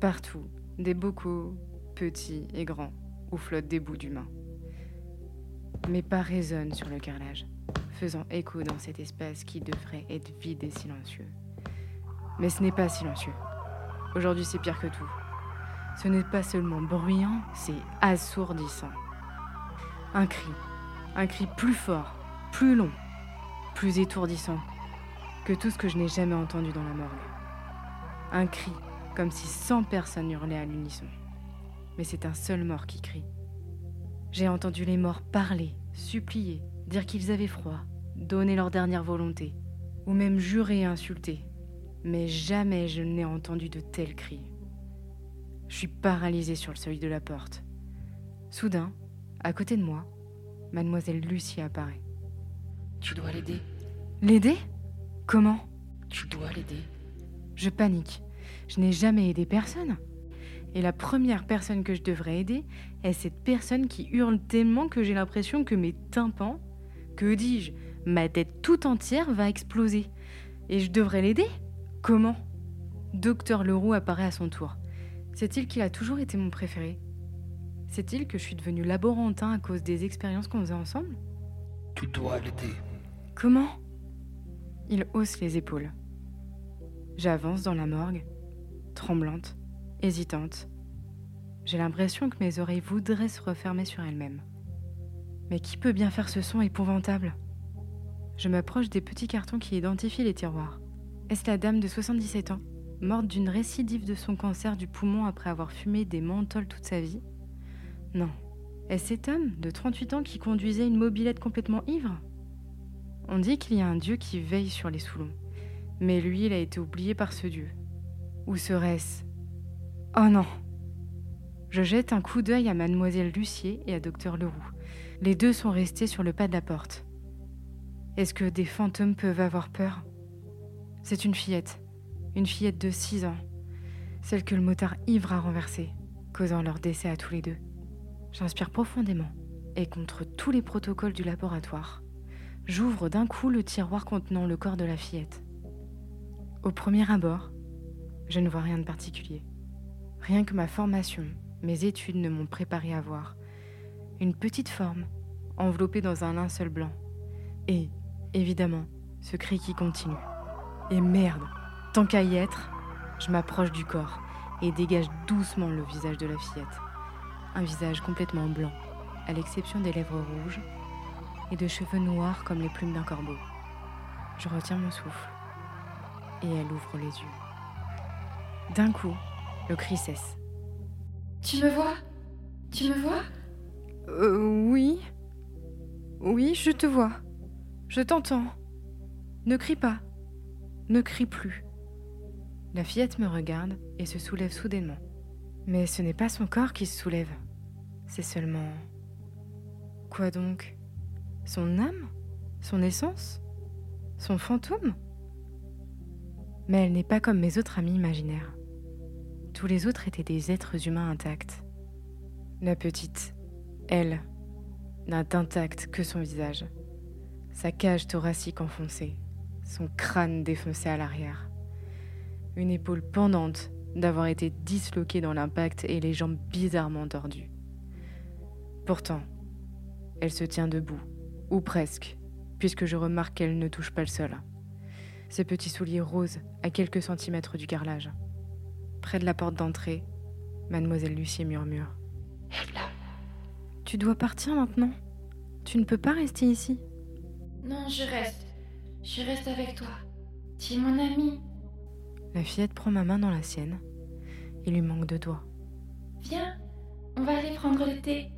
Partout, des bocaux, petits et grands, où flottent des bouts d'humains. Mes pas résonnent sur le carrelage, faisant écho dans cet espace qui devrait être vide et silencieux. Mais ce n'est pas silencieux. Aujourd'hui, c'est pire que tout. Ce n'est pas seulement bruyant, c'est assourdissant. Un cri, un cri plus fort, plus long, plus étourdissant que tout ce que je n'ai jamais entendu dans la morgue. Un cri comme si cent personnes hurlaient à l'unisson. Mais c'est un seul mort qui crie. J'ai entendu les morts parler, supplier, dire qu'ils avaient froid, donner leur dernière volonté, ou même jurer et insulter. Mais jamais je n'ai entendu de tels cris. Je suis paralysée sur le seuil de la porte. Soudain, à côté de moi, mademoiselle Lucie apparaît. Tu dois l'aider. L'aider? Comment? Tu dois l'aider. Je panique. Je n'ai jamais aidé personne. Et la première personne que je devrais aider est cette personne qui hurle tellement que j'ai l'impression que mes tympans, que dis-je, ma tête tout entière va exploser. Et je devrais l'aider? Comment? Docteur Leroux apparaît à son tour. C'est-il qu'il a toujours été mon préféré? C'est-il que je suis devenu laborantin à cause des expériences qu'on faisait ensemble? Tu dois l'aider. Comment? Il hausse les épaules. J'avance dans la morgue, tremblante, hésitante. J'ai l'impression que mes oreilles voudraient se refermer sur elles-mêmes. Mais qui peut bien faire ce son épouvantable? Je m'approche des petits cartons qui identifient les tiroirs. Est-ce la dame de 77 ans, morte d'une récidive de son cancer du poumon après avoir fumé des menthols toute sa vie? Non. Est-ce cet homme de 38 ans qui conduisait une mobilette complètement ivre? On dit qu'il y a un dieu qui veille sur les Soulons. Mais lui, il a été oublié par ce dieu. Ou serait-ce? Oh non Je jette un coup d'œil à mademoiselle Lucier et à docteur Leroux. Les deux sont restés sur le pas de la porte. Est-ce que des fantômes peuvent avoir peur? C'est une fillette. Une fillette de 6 ans. Celle que le motard ivre a renversée, causant leur décès à tous les deux. J'inspire profondément et contre tous les protocoles du laboratoire, j'ouvre d'un coup le tiroir contenant le corps de la fillette. Au premier abord, je ne vois rien de particulier. Rien que ma formation, mes études ne m'ont préparé à voir. Une petite forme, enveloppée dans un linceul blanc. Et, évidemment, ce cri qui continue. Et merde, tant qu'à y être, je m'approche du corps et dégage doucement le visage de la fillette. Un visage complètement blanc, à l'exception des lèvres rouges et de cheveux noirs comme les plumes d'un corbeau. Je retiens mon souffle et elle ouvre les yeux. D'un coup, le cri cesse. Tu me vois? Tu me vois? Euh, oui. Oui, je te vois. Je t'entends. Ne crie pas. Ne crie plus. La fillette me regarde et se soulève soudainement. Mais ce n'est pas son corps qui se soulève. C'est seulement... Quoi donc? Son âme? Son essence? Son fantôme? Mais elle n'est pas comme mes autres amis imaginaires. Tous les autres étaient des êtres humains intacts. La petite, elle, n'a d'intact que son visage, sa cage thoracique enfoncée, son crâne défoncé à l'arrière, une épaule pendante d'avoir été disloquée dans l'impact et les jambes bizarrement tordues. Pourtant, elle se tient debout, ou presque, puisque je remarque qu'elle ne touche pas le sol. Ses petits souliers roses à quelques centimètres du carrelage. Près de la porte d'entrée, mademoiselle Lucie murmure. Tu dois partir maintenant. Tu ne peux pas rester ici. Non, je reste. Je reste avec toi. Tu es mon ami. La fillette prend ma main dans la sienne. Il lui manque deux doigts. Viens, on va aller prendre le thé.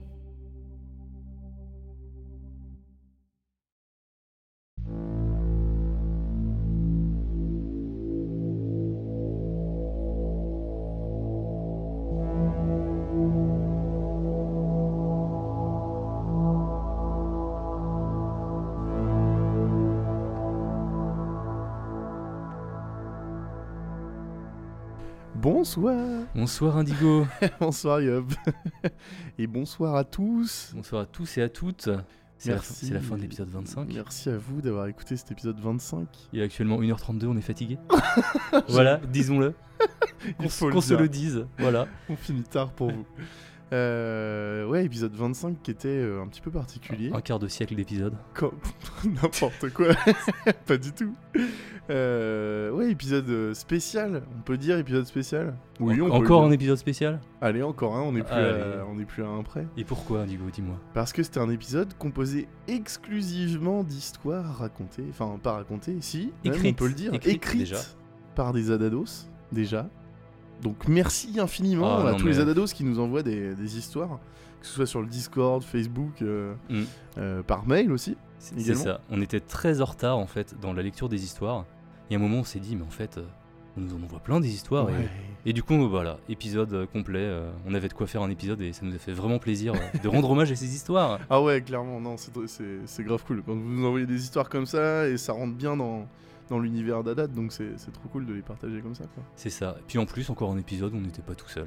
Bonsoir. Bonsoir Indigo. bonsoir Yob. Et bonsoir à tous. Bonsoir à tous et à toutes. C'est la, fin de l'épisode 25. Merci à vous d'avoir écouté cet épisode 25. Il est actuellement 1h32, on est fatigué. voilà, disons-le. Qu'on se le dise. Voilà. On finit tard pour vous. Euh, ouais, épisode 25 qui était euh, un petit peu particulier. Un quart de siècle d'épisode. N'importe quoi. Pas du tout. Euh, ouais, épisode euh, spécial. On peut dire épisode spécial. Oui, En- on peut Encore un épisode spécial? Allez, encore un. On est plus, Allez. à, on est plus à un près. Et pourquoi Indigo, dis-moi? Parce que c'était un épisode composé exclusivement d'histoires racontées, enfin pas racontées, si, même, on peut le dire, Écrites, écrites, déjà. par des Adados, déjà. Donc merci infiniment Ah, à non, tous mais- les Adados qui nous envoient des, des histoires, que ce soit sur le Discord, Facebook, euh, Mm. euh, par mail aussi. C'est ça. On était très en retard en fait dans la lecture des histoires. Il y a un moment, on s'est dit, mais en fait, euh, on nous en envoie plein des histoires. et- Ouais. Et, du coup, voilà, épisode complet. on avait de quoi faire un épisode et ça nous a fait vraiment plaisir de rendre hommage à ces histoires. Ah ouais, clairement, non, c'est grave cool. Quand vous nous envoyez des histoires comme ça, et ça rentre bien dans, dans l'univers d'Adat, donc c'est trop cool de les partager comme ça. C'est ça. Et puis en plus, encore un épisode où on n'était pas tout seul.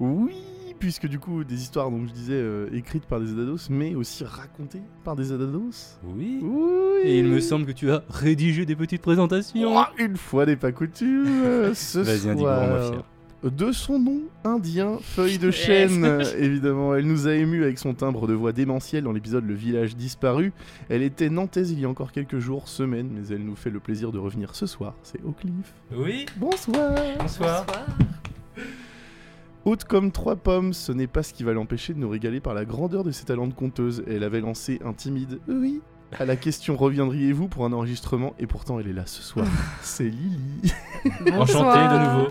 Oui, puisque du coup, des histoires, donc je disais, euh, écrites par des Adados, mais aussi racontées par des Adados. Oui. Oui. Et il me semble que tu as rédigé des petites présentations. Oh, une fois n'est pas coutume, ce Vas-y, Indigo, rends-moi soir. fier. De son nom indien, Feuille de chêne, évidemment. Elle nous a émus avec son timbre de voix démentiel dans l'épisode Le village disparu. Elle était nantaise il y a encore quelques jours, semaines, mais elle nous fait le plaisir de revenir ce soir. C'est Oakleaf. Oui. Bonsoir. Bonsoir. Haute comme trois pommes, ce n'est pas ce qui va l'empêcher de nous régaler par la grandeur de ses talents de conteuse. Elle avait lancé un timide oui à la question reviendriez-vous pour un enregistrement? Et pourtant elle est là ce soir. C'est Lily. Enchanté de nouveau.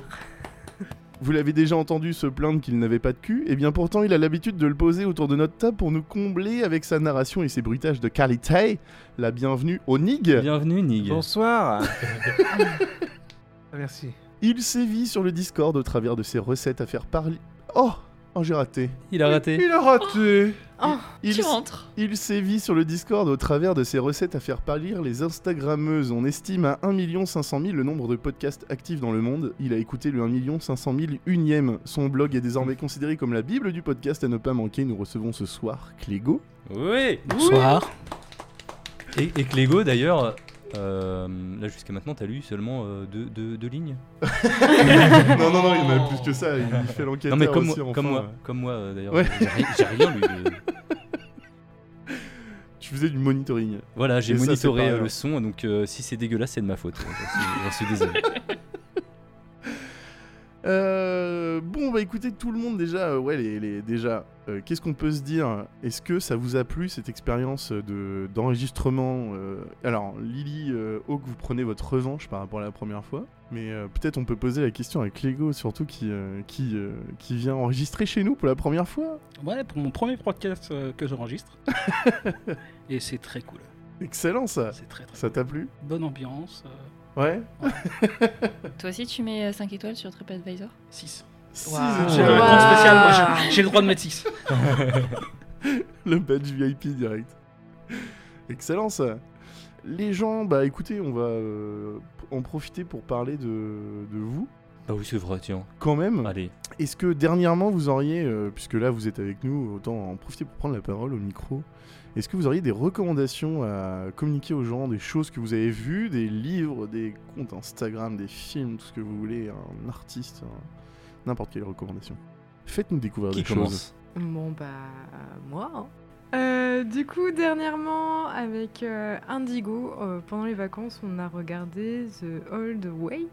Vous l'avez déjà entendu se plaindre qu'il n'avait pas de cul, et bien pourtant il a l'habitude de le poser autour de notre table pour nous combler avec sa narration et ses bruitages de qualité. La bienvenue au Nig. Bienvenue, Nig. Bonsoir. Merci. Il sévit sur le Discord au travers de ses recettes à faire parler. Oh Oh, j'ai raté. Il a raté. Il a raté Oh, Il, tu rentres. il sévit sur le Discord au travers de ses recettes à faire pâlir les Instagrammeuses. On estime à 1 500 000 le nombre de podcasts actifs dans le monde. Il a écouté le 1 500 000 unième. Son blog est désormais considéré comme la bible du podcast à ne pas manquer. Nous recevons ce soir Clégo. Oui. Bonsoir. Et, et Clégo d'ailleurs, euh, là jusqu'à maintenant, t'as lu seulement euh, deux, deux- deux lignes. non, non, non, il y en a plus que ça. Il fait l'enquête. Non mais comme aussi, moi, enfin, comme moi, comme moi euh, d'ailleurs. Ouais. J'ai ri- J'ai rien lu. de- Tu faisais du monitoring. Voilà, j'ai ça, monitoré euh, le son, donc euh, si c'est dégueulasse, c'est de ma faute. J'en suis désolé. Euh, bon, bah écoutez, tout le monde déjà, euh, ouais, les, les- déjà, euh, qu'est-ce qu'on peut se dire? Est-ce que ça vous a plu cette expérience de d'enregistrement Alors, Lily, Hawk, vous prenez votre revanche par rapport à la première fois, mais peut-être on peut poser la question avec Lego, surtout qui qui qui vient enregistrer chez nous pour la première fois. Ouais, pour mon premier podcast que j'enregistre. Et c'est très cool. Excellent ça. C'est très très Ça t'a plu? Bonne ambiance. Euh, Ouais. Toi aussi, tu mets 5 étoiles sur TripAdvisor 6. Six J'ai le Wow. spécial, moi j'ai le droit de mettre 6. le badge VIP direct. Excellent ça. Les gens, bah écoutez, on va euh, en profiter pour parler de, de vous. Bah oui, c'est vrai, tiens. Quand même, Allez. est-ce que dernièrement vous auriez, euh, puisque là vous êtes avec nous, autant en profiter pour prendre la parole au micro, est-ce que vous auriez des recommandations à communiquer aux gens, des choses que vous avez vues, des livres, des comptes Instagram, des films, tout ce que vous voulez, un artiste, un- n'importe quelle recommandation? Faites-nous découvrir Qui des choses. Bon bah moi. hein. Euh, du coup dernièrement avec euh, Indigo euh, pendant les vacances on a regardé The Old Ways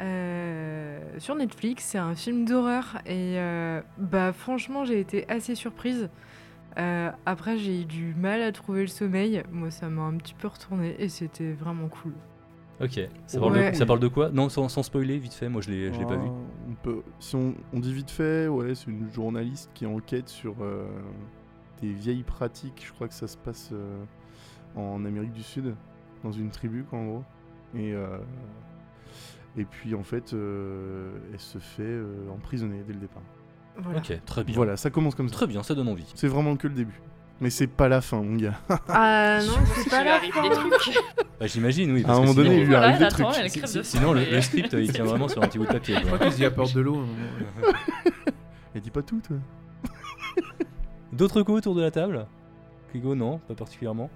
euh, sur Netflix. C'est un film d'horreur et euh, bah franchement j'ai été assez surprise. Euh, après j'ai eu du mal à trouver le sommeil. Moi ça m'a un petit peu retourné et c'était vraiment cool. Ok. Ça parle, Ouais. de, ça parle de quoi? Non, sans, sans spoiler, vite fait. Moi, je l'ai, je l'ai pas vu. Euh, On peut, si on, on dit vite fait, ouais, c'est une journaliste qui enquête sur euh, des vieilles pratiques. Je crois que ça se passe euh, en Amérique du Sud, dans une tribu, quoi, en gros. Et, euh, et puis, en fait, euh, elle se fait euh, emprisonner dès le départ. Voilà. Ok, très bien. Voilà, ça commence comme ça. Très bien, ça donne envie. C'est vraiment que le début. Mais c'est pas la fin, mon gars. Ah non c'est pas la arrive fin. des trucs. Bah, j'imagine, oui. À parce un que moment donné, il lui Voilà, arrive des trucs. elle crève de sinon, le, script, il tient vraiment sur un petit bout de papier. Je crois qu'ils y apportent de l'eau. à un moment. Elle dit pas tout, toi. D'autres recos autour de la table? Kigo, non, pas particulièrement.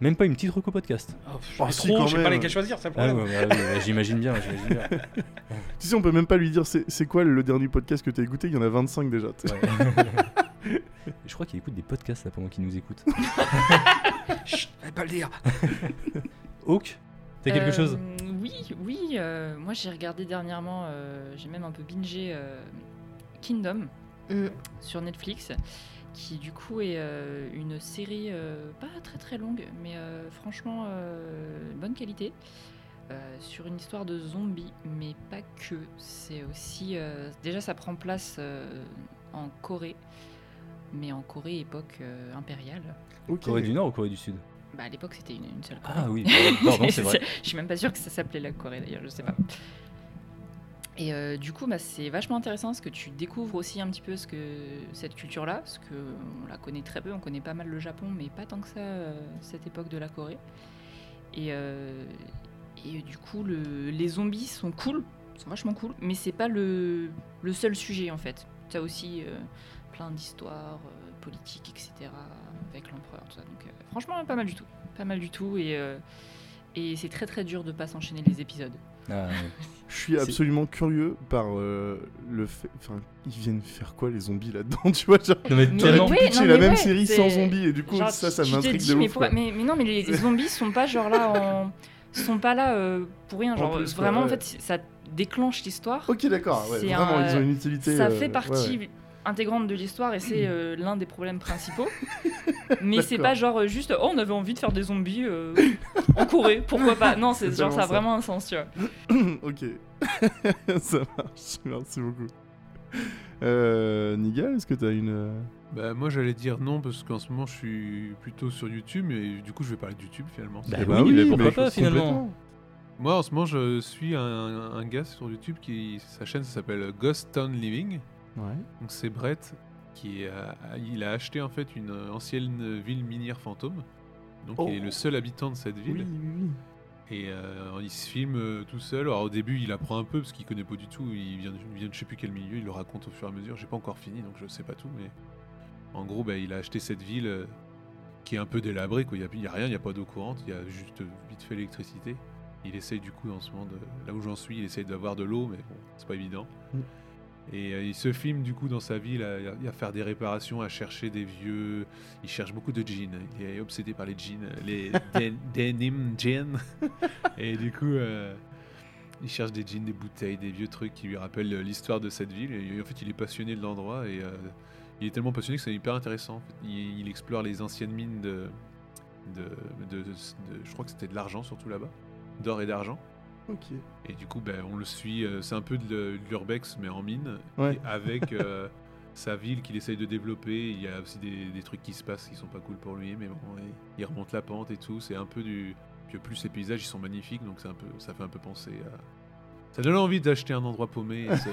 Même pas une petite reco podcast. Oh, Oh, si, trop, quand je sais pas même. lesquels choisir, c'est le Ah ouais, ouais, ouais, j'imagine bien, j'imagine bien. Tu sais, on peut même pas lui dire c'est c'est quoi le dernier podcast que t'as écouté? Il y en a 25 déjà. Ouais. Je crois qu'il écoute des podcasts là pendant qu'il nous écoute. Chut, pas le dire. Hawk, t'as quelque Euh, chose Oui, oui. euh, moi, j'ai regardé dernièrement, euh, j'ai même un peu bingé euh, Kingdom Mm. sur Netflix, qui du coup est euh, une série euh, pas très très longue, mais euh, franchement euh, bonne qualité. euh, sur une histoire de zombies, mais pas que. C'est aussi. euh, déjà, ça prend place euh, en Corée, mais en Corée époque euh, impériale. Corée du Nord ou Corée du Sud? Bah, à l'époque, c'était une, une seule Corée. Ah oui, pardon, pardon, c'est vrai. Je suis même pas sûre que ça s'appelait la Corée d'ailleurs, je sais pas. Et euh, du coup, bah, c'est vachement intéressant parce que tu découvres aussi un petit peu ce que cette culture-là, parce que on la connaît très peu, on connaît pas mal le Japon, mais pas tant que ça euh, cette époque de la Corée. Et, euh, du coup, le- les zombies sont cool, sont vachement cool, mais c'est pas le, seul sujet en fait. Tu as aussi plein d'histoires politiques, etc. avec l'empereur, tout ça. Donc franchement, pas mal du tout, pas mal du tout, et et c'est très très dur de pas s'enchaîner les épisodes. Ah. Je suis absolument curieux par euh, le fait. Enfin, ils viennent faire quoi les zombies là-dedans Tu vois, genre. Non, mais tellement. Oui, la même ouais, série sans zombies et du coup, Genre, ça, ça m'intrigue de mais, ouf. pourquoi- quoi. mais, mais non, mais les, les zombies sont pas genre là en sont pas là euh, pour rien. En Genre plus, quoi, vraiment en fait ça déclenche l'histoire. Ok, d'accord. Ouais, vraiment, un- ils ont une utilité. Ça euh, fait ouais, partie ouais. Intégrante de l'histoire et c'est euh, l'un des problèmes principaux. Mais c'est pas genre euh, juste oh on avait envie de faire des zombies euh, en Corée, pourquoi pas Non, c'est genre ça a vraiment un sens, tu vois. ok. ça marche. Merci beaucoup. Euh, Nigal, est-ce que t'as une. Bah, moi j'allais dire non parce qu'en ce moment je suis plutôt sur YouTube et du coup je vais parler de YouTube finalement. Bah Eh oui, mais pourquoi mais pas, finalement. Moi en ce moment je suis un, un gars sur YouTube qui sa chaîne ça s'appelle Ghost Town Living Ouais. Donc c'est Brett qui a, il a acheté en fait une ancienne ville minière fantôme. Donc Oh. il est le seul habitant de cette ville. Oui, oui, oui. Et euh, il se filme euh, tout seul. Alors au début, il apprend un peu parce qu'il connaît pas du tout. Il vient, de, il vient de je sais plus quel milieu. Il le raconte au fur et à mesure. J'ai pas encore fini, donc je sais pas tout. Mais en gros, bah, il a acheté cette ville euh, qui est un peu délabrée. quoi. Il y a, rien, il y a pas d'eau courante. Il y a juste euh, vite fait l'électricité. Il essaye du coup en ce moment, de, là où j'en suis, il essaye d'avoir de l'eau, mais bon, c'est pas évident. Mm. Et euh, il se filme du coup dans sa ville à, à faire des réparations, à chercher des vieux. Il cherche beaucoup de jeans. Il est obsédé par les jeans, les den- denim jeans. Et du coup, euh, il cherche des jeans, des bouteilles, des vieux trucs qui lui rappellent euh, l'histoire de cette ville. Et en fait, il est passionné de l'endroit et euh, il est tellement passionné que c'est hyper intéressant. en fait. Il, il explore les anciennes mines de, de, de- de- je crois que c'était de l'argent surtout là-bas, d'or et d'argent. Ok. Et du coup, ben, on le suit. euh, c'est un peu de l'urbex, mais en mine, Ouais. et avec euh, sa ville qu'il essaye de développer. Il y a aussi des, des trucs qui se passent qui sont pas cool pour lui, mais bon, il, il remonte la pente et tout. C'est un peu du. Puis en plus, les paysages ils sont magnifiques, donc c'est un peu, ça fait un peu penser à. Ça donne envie d'acheter un endroit paumé et, se-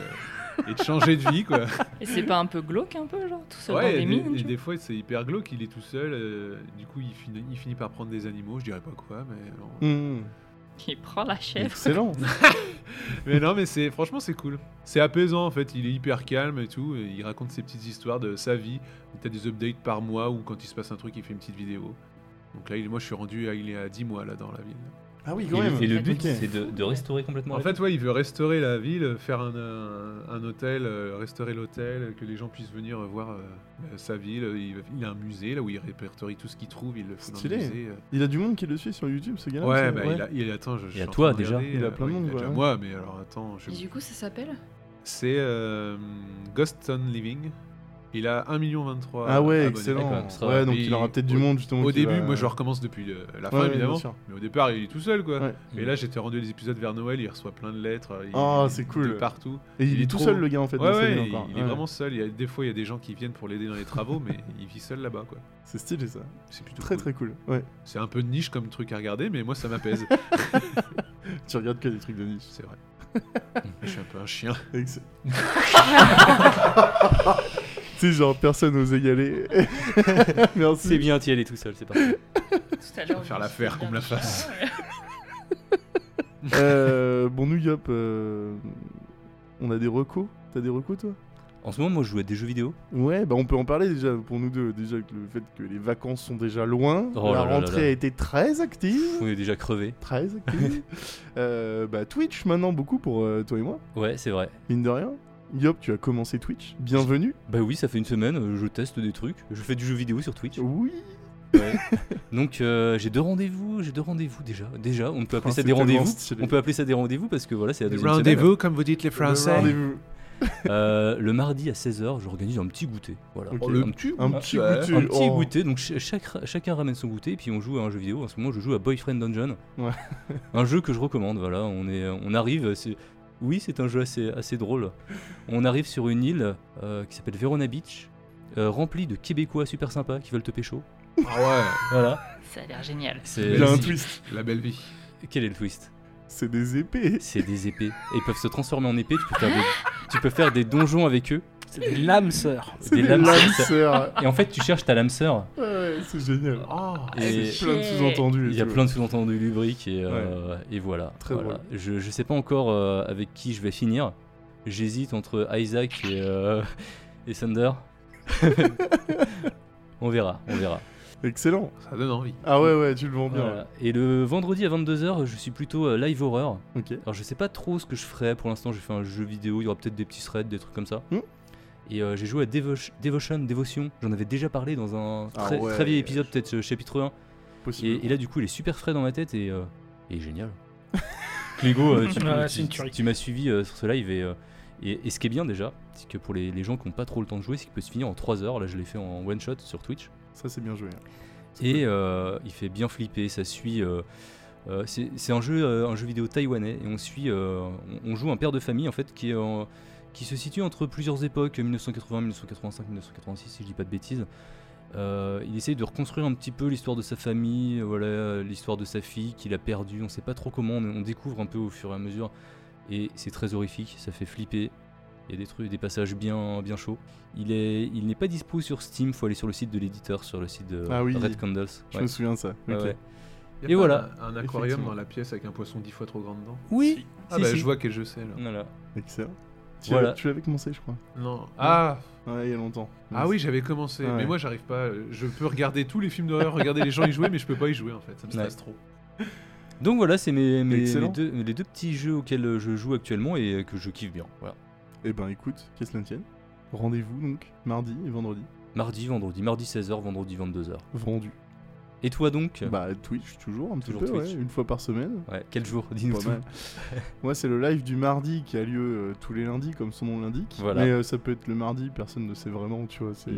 et de changer de vie, quoi. Et c'est pas un peu glauque un peu, genre, tout seul Ouais, dans et des des, mines et tu des fois c'est hyper glauque, il est tout seul. euh, du coup, il finit, il finit par prendre des animaux, je dirais pas quoi, mais. bon. Mmh. Il prend la chèvre. Excellent. mais non, mais c'est franchement c'est cool. C'est apaisant en fait. Il est hyper calme et tout. et il raconte ses petites histoires de sa vie. T'as des updates par mois ou quand il se passe un truc, il fait une petite vidéo. Donc là, il- moi, je suis rendu, à, il est à 10 mois là dans la ville. Ah oui, Et, quand même. et le but, c'est de, de restaurer complètement En la fait, ville. ouais, il veut restaurer la ville, faire un, un- un hôtel, euh, restaurer l'hôtel, que les gens puissent venir euh, voir euh, euh, sa ville. Il, il a un musée là où il répertorie tout ce qu'il trouve, il le fout dans le Stylé. musée. euh. Il a du monde qui le suit sur YouTube, ce gars-là Ouais, bah, Il, a, il attends, je, je Il y a toi, déjà. regarder, Il a euh, plein de ouais, monde, il a déjà ouais. moi, mais alors attends, je... Et du coup, ça s'appelle? C'est euh, Ghost Town Living. Il a 1 million 23 Ah ouais, abonnés. excellent. Ça Ouais, va. donc Et il aura peut-être du au- monde justement. Au qui début, va- moi je recommence depuis euh, la fin Ouais, évidemment. bien sûr. Mais au départ, il est tout seul quoi. Ouais. Et là, j'étais rendu les épisodes vers Noël, il reçoit plein de lettres. il- Oh, c'est cool. De partout. Et il, est tout trop- seul, le gars, en fait. Ouais, dans sa ouais, vie il, encore. il est Ouais. vraiment seul. Il y a, des fois, il y a des gens qui viennent pour l'aider dans les travaux, mais il vit seul là-bas quoi. C'est stylé ça. C'est plutôt Très cool. très cool. Ouais. C'est un peu de niche comme truc à regarder, mais moi ça m'apaise. Tu regardes que des trucs de niche. c'est vrai. Je suis un peu un chien. Ex- tu sais, genre personne n'osait y aller. Merci. C'est bien, t'y aller tout seul, c'est parti. Tout à l'heure. Faire l'affaire qu'on me la fasse. Euh, bon, nous, Yop, euh, on a des recos. T'as des recos, toi? En ce moment, moi, je joue à des jeux vidéo. Ouais, bah on peut en parler déjà pour nous deux. Déjà que le fait que les vacances sont déjà loin, Oh la là là là rentrée là. a été très active. On est déjà crevé. Très active. Euh, bah Twitch maintenant beaucoup pour euh, toi et moi, Ouais, c'est vrai. mine de rien. Yop, tu as commencé Twitch. Bienvenue. Bah oui, ça fait une semaine, euh, je teste des trucs. Je fais du jeu vidéo sur Twitch. Oui. Ouais. Donc euh, j'ai deux rendez-vous, j'ai deux rendez-vous déjà. Déjà, on peut appeler ça c'est des rendez-vous. On peut appeler ça des rendez-vous parce que voilà, c'est la deuxième semaine. comme vous dites les Le rendez-vous. Euh, le mardi à 16h, j'organise un petit goûter. Voilà. Oh, le un, petit Un goûter. petit Ouais. goûter. un petit Oh. goûter. Donc ch- chaque, chacun ramène son goûter et puis on joue à un jeu vidéo. En ce moment, je joue à Boyfriend Dungeon. Ouais. un jeu que je recommande. Voilà, on est, on arrive. Oui, c'est un jeu assez, assez drôle. On arrive sur une île euh, qui s'appelle Verona Beach, euh, remplie de Québécois super sympas qui veulent te pécho. Ah ouais, Voilà. Ça a l'air génial. C'est Il y a un twist. la belle vie. Quel est le twist? C'est des épées. C'est des épées. Et ils peuvent se transformer en épées. Tu peux faire des, tu peux faire des donjons avec eux. C'est des lames sœurs. C'est Des des lames sœurs. Et en fait, tu cherches ta lame sœur. Ouais, ouais, c'est génial. Oh, Et C'est plein de sous-entendus. il y a plein de sous-entendus lubriques et, euh, et voilà. Très Voilà. drôle. Je, je sais pas encore euh, avec qui je vais finir. J'hésite entre Isaac et, euh, et Thunder. on verra, on verra. Excellent. ça donne envie. Ah ouais, ouais, tu le vends bien. Voilà. Et le vendredi à 22h, je suis plutôt euh, live horror. ouais. Ok. Alors je sais pas trop ce que je ferai. Pour l'instant, j'ai fait un jeu vidéo. Il y aura peut-être des petits threads, des trucs comme ça. Hmm. Et euh, j'ai joué à Devo- Devotion, Dévotion. J'en avais déjà parlé dans un Ah très, ouais. très vieil épisode, peut-être euh, chapitre 1. Possible. Et, et là, du coup, il est super frais dans ma tête et, euh, et génial. Clégo, euh, tu, tu- m'as suivi euh, sur ce live et, euh, et, et ce qui est bien déjà, c'est que pour les, les gens qui n'ont pas trop le temps de jouer, c'est qu'il peut se finir en 3 heures. Là, je l'ai fait en one shot sur Twitch. Ça, c'est bien joué. C'est Et euh, il fait bien flipper, ça suit. euh, euh, c'est c'est un jeu, euh, un jeu vidéo taïwanais et on suit, euh, on, on joue un père de famille en fait qui est en- qui se situe entre plusieurs époques, 1980, 1985, 1986 si je dis pas de bêtises. Euh, il essaye de reconstruire un petit peu l'histoire de sa famille, voilà, euh, l'histoire de sa fille qu'il a perdue. On sait pas trop comment, on, on découvre un peu au fur et à mesure. Et c'est très horrifique, ça fait flipper. Il y a des trucs, des passages bien, bien chauds. Il est, il n'est pas dispo sur Steam. Faut aller sur le site de l'éditeur, sur le site de Ah oui, Red Candles. Je Ouais. me souviens de ça. Ouais, ok. ouais. Y a Et pas voilà. Un, un aquarium dans la pièce avec un poisson dix fois trop grand dedans? Oui. Ah Si, bah si. je vois quel jeu c'est là. Voilà. Excellent. Tu, Voilà. l'avais- tu l'avais commencé, je crois. Non. Ah Ouais, il y a longtemps. Ah oui, j'avais commencé, Ouais. mais moi j'arrive pas. Je peux regarder tous les films d'horreur, regarder les gens y jouer, mais je peux pas y jouer en fait, ça me stresse Ouais. trop. Donc voilà, c'est mes, mes- Excellent. mes deux, les deux petits jeux auxquels euh, je joue actuellement et que je kiffe bien. Voilà. Eh ben écoute, qu'est-ce que tienne? Rendez-vous donc mardi et vendredi. Mardi, vendredi, mardi 16h, vendredi 22h. Vendu. Et toi donc? Bah Twitch toujours un petit Toujours peu, Twitch. ouais, une fois par semaine. Ouais, quel jour Dis-nous tout. Moi c'est le live du mardi qui a lieu euh, tous les lundis comme son nom l'indique. Voilà. Mais euh, ça peut être le mardi, personne ne sait vraiment, tu vois. C'est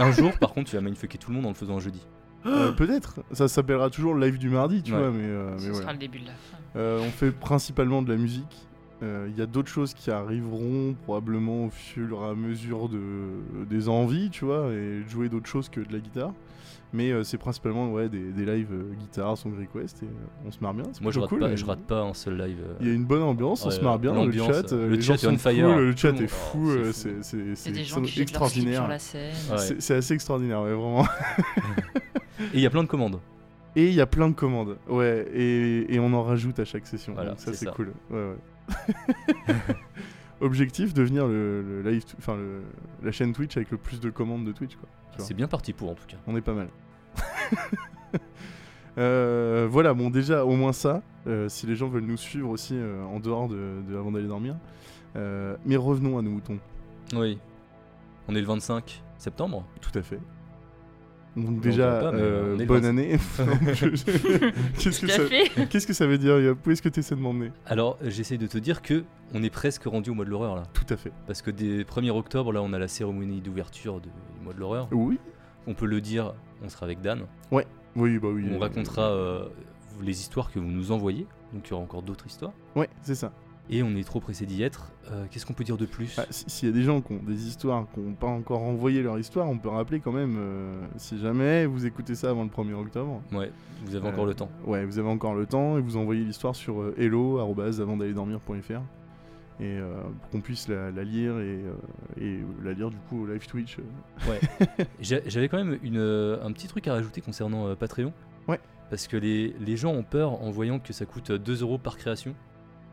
Un jour, par contre, tu vas mindfucker tout le monde en le faisant un jeudi. Euh, peut-être. Ça s'appellera toujours le live du mardi, tu Ouais. vois. Mais, euh, Ce mais sera le début de la fin. Euh, on fait principalement de la musique. Euh, Il y a d'autres choses qui arriveront probablement au fur et à mesure de, des envies, tu vois, et de jouer d'autres choses que de la guitare. Mais euh, c'est principalement ouais, des, des lives euh, guitare, song request, et euh, on se marre bien. Moi, je rate, cool, pas, mais- je rate pas un seul live. euh. Il y a une bonne ambiance, on se marre bien, le chat, euh, le chat est fire, cool, le chat est fou, oh, c'est extraordinaire. C'est assez extraordinaire, ouais, vraiment. Et il y a plein de commandes. Et il y a plein de commandes, ouais, et, et on en rajoute à chaque session. Voilà, donc ça c'est cool. Ouais, ouais. Objectif devenir le, le live, enfin le- la chaîne Twitch avec le plus de commandes de Twitch. C'est bien parti pour en tout cas. On est pas mal. Euh, voilà, bon déjà au moins ça. euh, si les gens veulent nous suivre aussi euh, en dehors de, de avant d'aller dormir. Mais revenons à nos moutons. Oui. On est le 25 septembre. Tout à fait. Donc On déjà, pas, euh, bonne 25. année. Qu'est-ce que ça fait. Qu'est-ce que ça veut dire Yop? Où est-ce que tu essaies de m'emmener? Alors, j'essaye de te dire que on est presque rendu au mois de l'horreur là. Tout à fait. Parce que dès 1er octobre, là, on a la cérémonie d'ouverture du mois de l'horreur. Oui. On peut le dire, on sera avec Dan. Ouais. Oui, bah oui. On euh, racontera euh, les histoires que vous nous envoyez. Donc, il y aura encore d'autres histoires. Ouais, c'est ça. Et on est trop pressé d'y être. Euh, Qu'est-ce qu'on peut dire de plus? Ah, si- S'il y a des gens qui ont des histoires, qui n'ont pas encore envoyé leur histoire, on peut rappeler quand même, euh, si jamais vous écoutez ça avant le 1er octobre. Ouais, vous avez euh, encore le temps. Ouais, vous avez encore le temps et vous envoyez l'histoire sur euh, hello avant d'aller dormir.fr et euh, pour qu'on puisse la, la lire et, euh, et la lire du coup au live Twitch. euh. Ouais. J'a- J'avais quand même une, euh, un petit truc à rajouter concernant euh, Patreon. Ouais. Parce que les, les gens ont peur en voyant que ça coûte euh, 2 euros par création.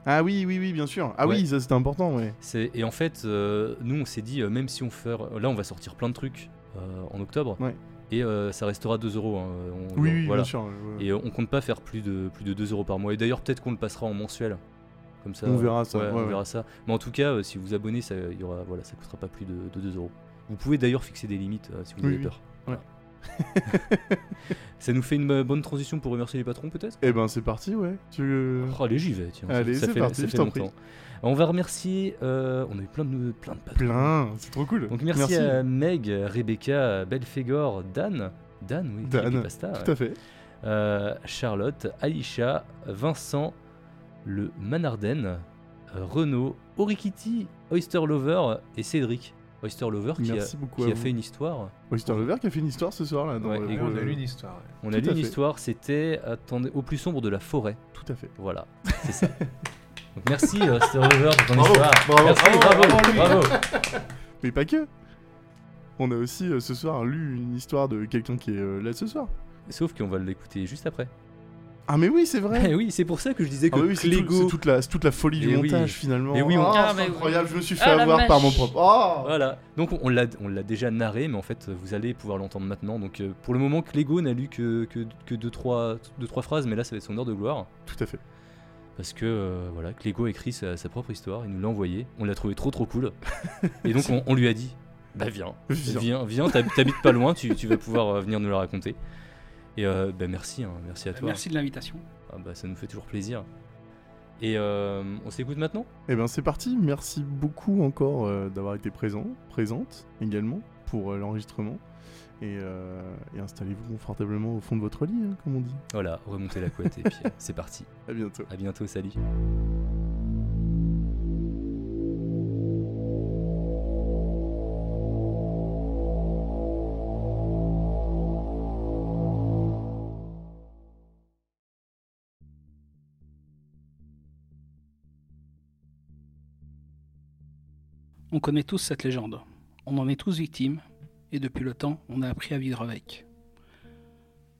Ah oui, oui, oui, bien sûr. Ah Ouais. oui, ça c'était important, ouais. Et en fait, euh, nous on s'est dit, euh, même si on fait. Là, on va sortir plein de trucs euh, en octobre. Ouais. Et ça restera 2 euros. hein, on- Oui, oui, voilà. bien sûr. ouais. Et on compte pas faire plus de, plus de 2 euros par mois. Et d'ailleurs, peut-être qu'on le passera en mensuel. Comme ça. On verra ça, on verra ça. Mais en tout cas, si vous abonnez, ça, y aura, voilà, ça coûtera pas plus de, de 2 euros. Vous pouvez d'ailleurs fixer des limites si vous Oui, avez oui. peur. Ça nous fait une bonne transition pour remercier les patrons, peut-être Eh ben c'est parti, ouais. Tu... euh, Oh, allez, j'y vais, tiens. ça- Allez, c'est parti, ça je fait t'en prie. longtemps. On va remercier. euh, on a eu plein de, plein de patrons. Plein, c'est trop cool. Donc merci, à Meg, Rebecca, Belfegor, Dan. Dan, oui, Dan, Creepypasta, tout ouais. à fait. Euh, Charlotte, Aisha, Vincent, le Manarden, euh, Renaud, Orikiti, Oyster Lover et Cédric. Oyster Lover qui, Merci a, beaucoup qui à a vous. fait une histoire. Oyster Lover qui a fait une histoire ce soir là. Dans Ouais, le- et on a lu une histoire. ouais. On a lu une fait. histoire, c'était attendez, au plus sombre de la forêt. Tout à fait. Voilà, c'est ça. Donc merci euh, Oyster Lover pour ton Bravo, histoire. bravo, Merci, bravo, bravo, bravo, lui. bravo. Mais pas que. On a aussi euh, ce soir lu une histoire de quelqu'un qui est euh, là ce soir. Sauf qu'on va l'écouter juste après. Ah mais oui, c'est vrai. Eh oui, c'est pour ça que je disais Ah que oui, c'est tout- Clégo. c'est toute la, c'est toute la folie du Eh oui. montage finalement. Eh oui, on- Ah, Ah, c'est mais oui. incroyable, je me suis fait Ah, la avoir par mon propre. Oh Voilà, donc on l'a, on l'a déjà narré, mais en fait vous allez pouvoir l'entendre maintenant. Donc euh, pour le moment, Clégo n'a lu que, que, que deux, trois, deux, trois phrases, mais là ça va être son heure de gloire. Tout à fait. Parce que euh, voilà, Clégo a écrit sa, sa propre histoire, il nous l'a envoyé, on l'a trouvé trop trop cool. Et donc on, on lui a dit, bah viens, Viens. viens, viens, t'hab- t'habites pas loin, tu, tu vas pouvoir euh, venir nous la raconter. Et euh, bah merci, hein, merci à toi. Merci de l'invitation. Ah, bah, ça nous fait toujours plaisir. Et euh, on s'écoute maintenant? Eh ben c'est parti, merci beaucoup encore euh, d'avoir été présent, présente également pour euh, l'enregistrement. Et, euh, et installez-vous confortablement au fond de votre lit, hein, comme on dit. Voilà, remontez la couette et puis euh, c'est parti. À bientôt. À bientôt, salut. On connaît tous cette légende. On en est tous victimes, et depuis le temps, on a appris à vivre avec.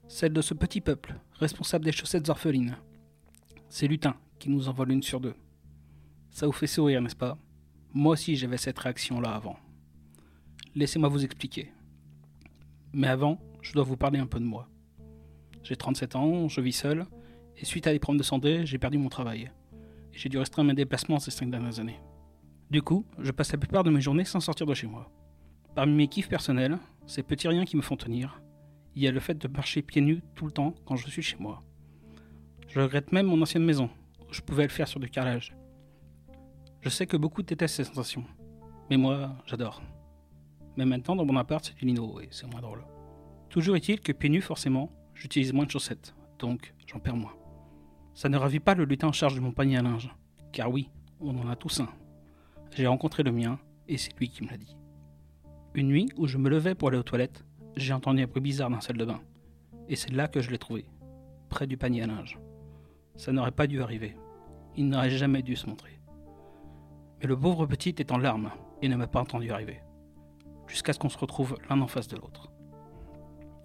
Celle de ce petit peuple, responsable des chaussettes orphelines. C'est Lutin qui nous en vole une sur deux. Ça vous fait sourire, n'est-ce pas? Moi aussi j'avais cette réaction-là avant. Laissez-moi vous expliquer. Mais avant, je dois vous parler un peu de moi. J'ai 37 ans, je vis seul, et suite à des problèmes de santé, j'ai perdu mon travail. J'ai dû restreindre mes déplacements ces 5 dernières années. Du coup, je passe la plupart de mes journées sans sortir de chez moi. Parmi mes kiffs personnels, ces petits riens qui me font tenir, il y a le fait de marcher pieds nus tout le temps quand je suis chez moi. Je regrette même mon ancienne maison, je pouvais le faire sur du carrelage. Je sais que beaucoup détestent ces sensations, mais moi, j'adore. Mais maintenant, dans mon appart, c'est du lino et c'est moins drôle. Toujours est-il que pieds nus, forcément, j'utilise moins de chaussettes, donc j'en perds moins. Ça ne ravit pas le lutin en charge de mon panier à linge, car oui, on en a tous un. J'ai rencontré le mien, et c'est lui qui me l'a dit. Une nuit où je me levais pour aller aux toilettes, j'ai entendu un bruit bizarre dans la salle de bain, et c'est là que je l'ai trouvé, près du panier à linge. Ça n'aurait pas dû arriver. Il n'aurait jamais dû se montrer. Mais le pauvre petit est en larmes et ne m'a pas entendu arriver, jusqu'à ce qu'on se retrouve l'un en face de l'autre.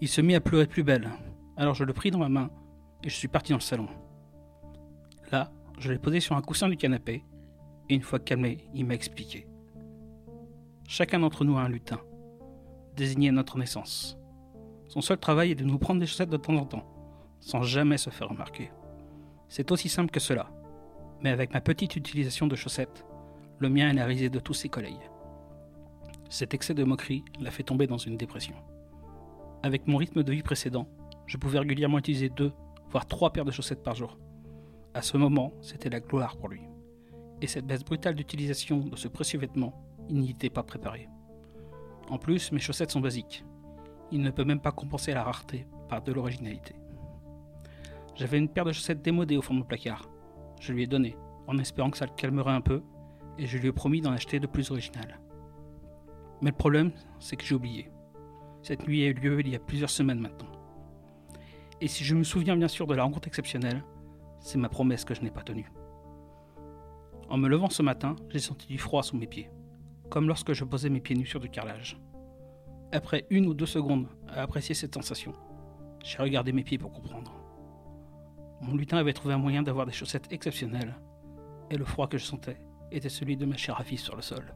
Il se mit à pleurer plus belle, alors je le pris dans ma main et je suis parti dans le salon. Là, je l'ai posé sur un coussin du canapé une fois calmé, il m'a expliqué. Chacun d'entre nous a un lutin, désigné à notre naissance. Son seul travail est de nous prendre des chaussettes de temps en temps, sans jamais se faire remarquer. C'est aussi simple que cela, mais avec ma petite utilisation de chaussettes, le mien est la risée de tous ses collègues. Cet excès de moquerie l'a fait tomber dans une dépression. Avec mon rythme de vie précédent, je pouvais régulièrement utiliser deux, voire trois paires de chaussettes par jour. À ce moment, c'était la gloire pour lui. Et cette baisse brutale d'utilisation de ce précieux vêtement, il n'y était pas préparé. En plus, mes chaussettes sont basiques. Il ne peut même pas compenser la rareté par de l'originalité. J'avais une paire de chaussettes démodées au fond de mon placard. Je lui ai donné, en espérant que ça le calmerait un peu, et je lui ai promis d'en acheter de plus originales. Mais le problème, c'est que j'ai oublié. Cette nuit a eu lieu il y a plusieurs semaines maintenant. Et si je me souviens bien sûr de la rencontre exceptionnelle, c'est ma promesse que je n'ai pas tenue. En me levant ce matin, j'ai senti du froid sous mes pieds, comme lorsque je posais mes pieds nus sur du carrelage. Après une ou deux secondes à apprécier cette sensation, j'ai regardé mes pieds pour comprendre. Mon lutin avait trouvé un moyen d'avoir des chaussettes exceptionnelles, et le froid que je sentais était celui de ma chère sur le sol.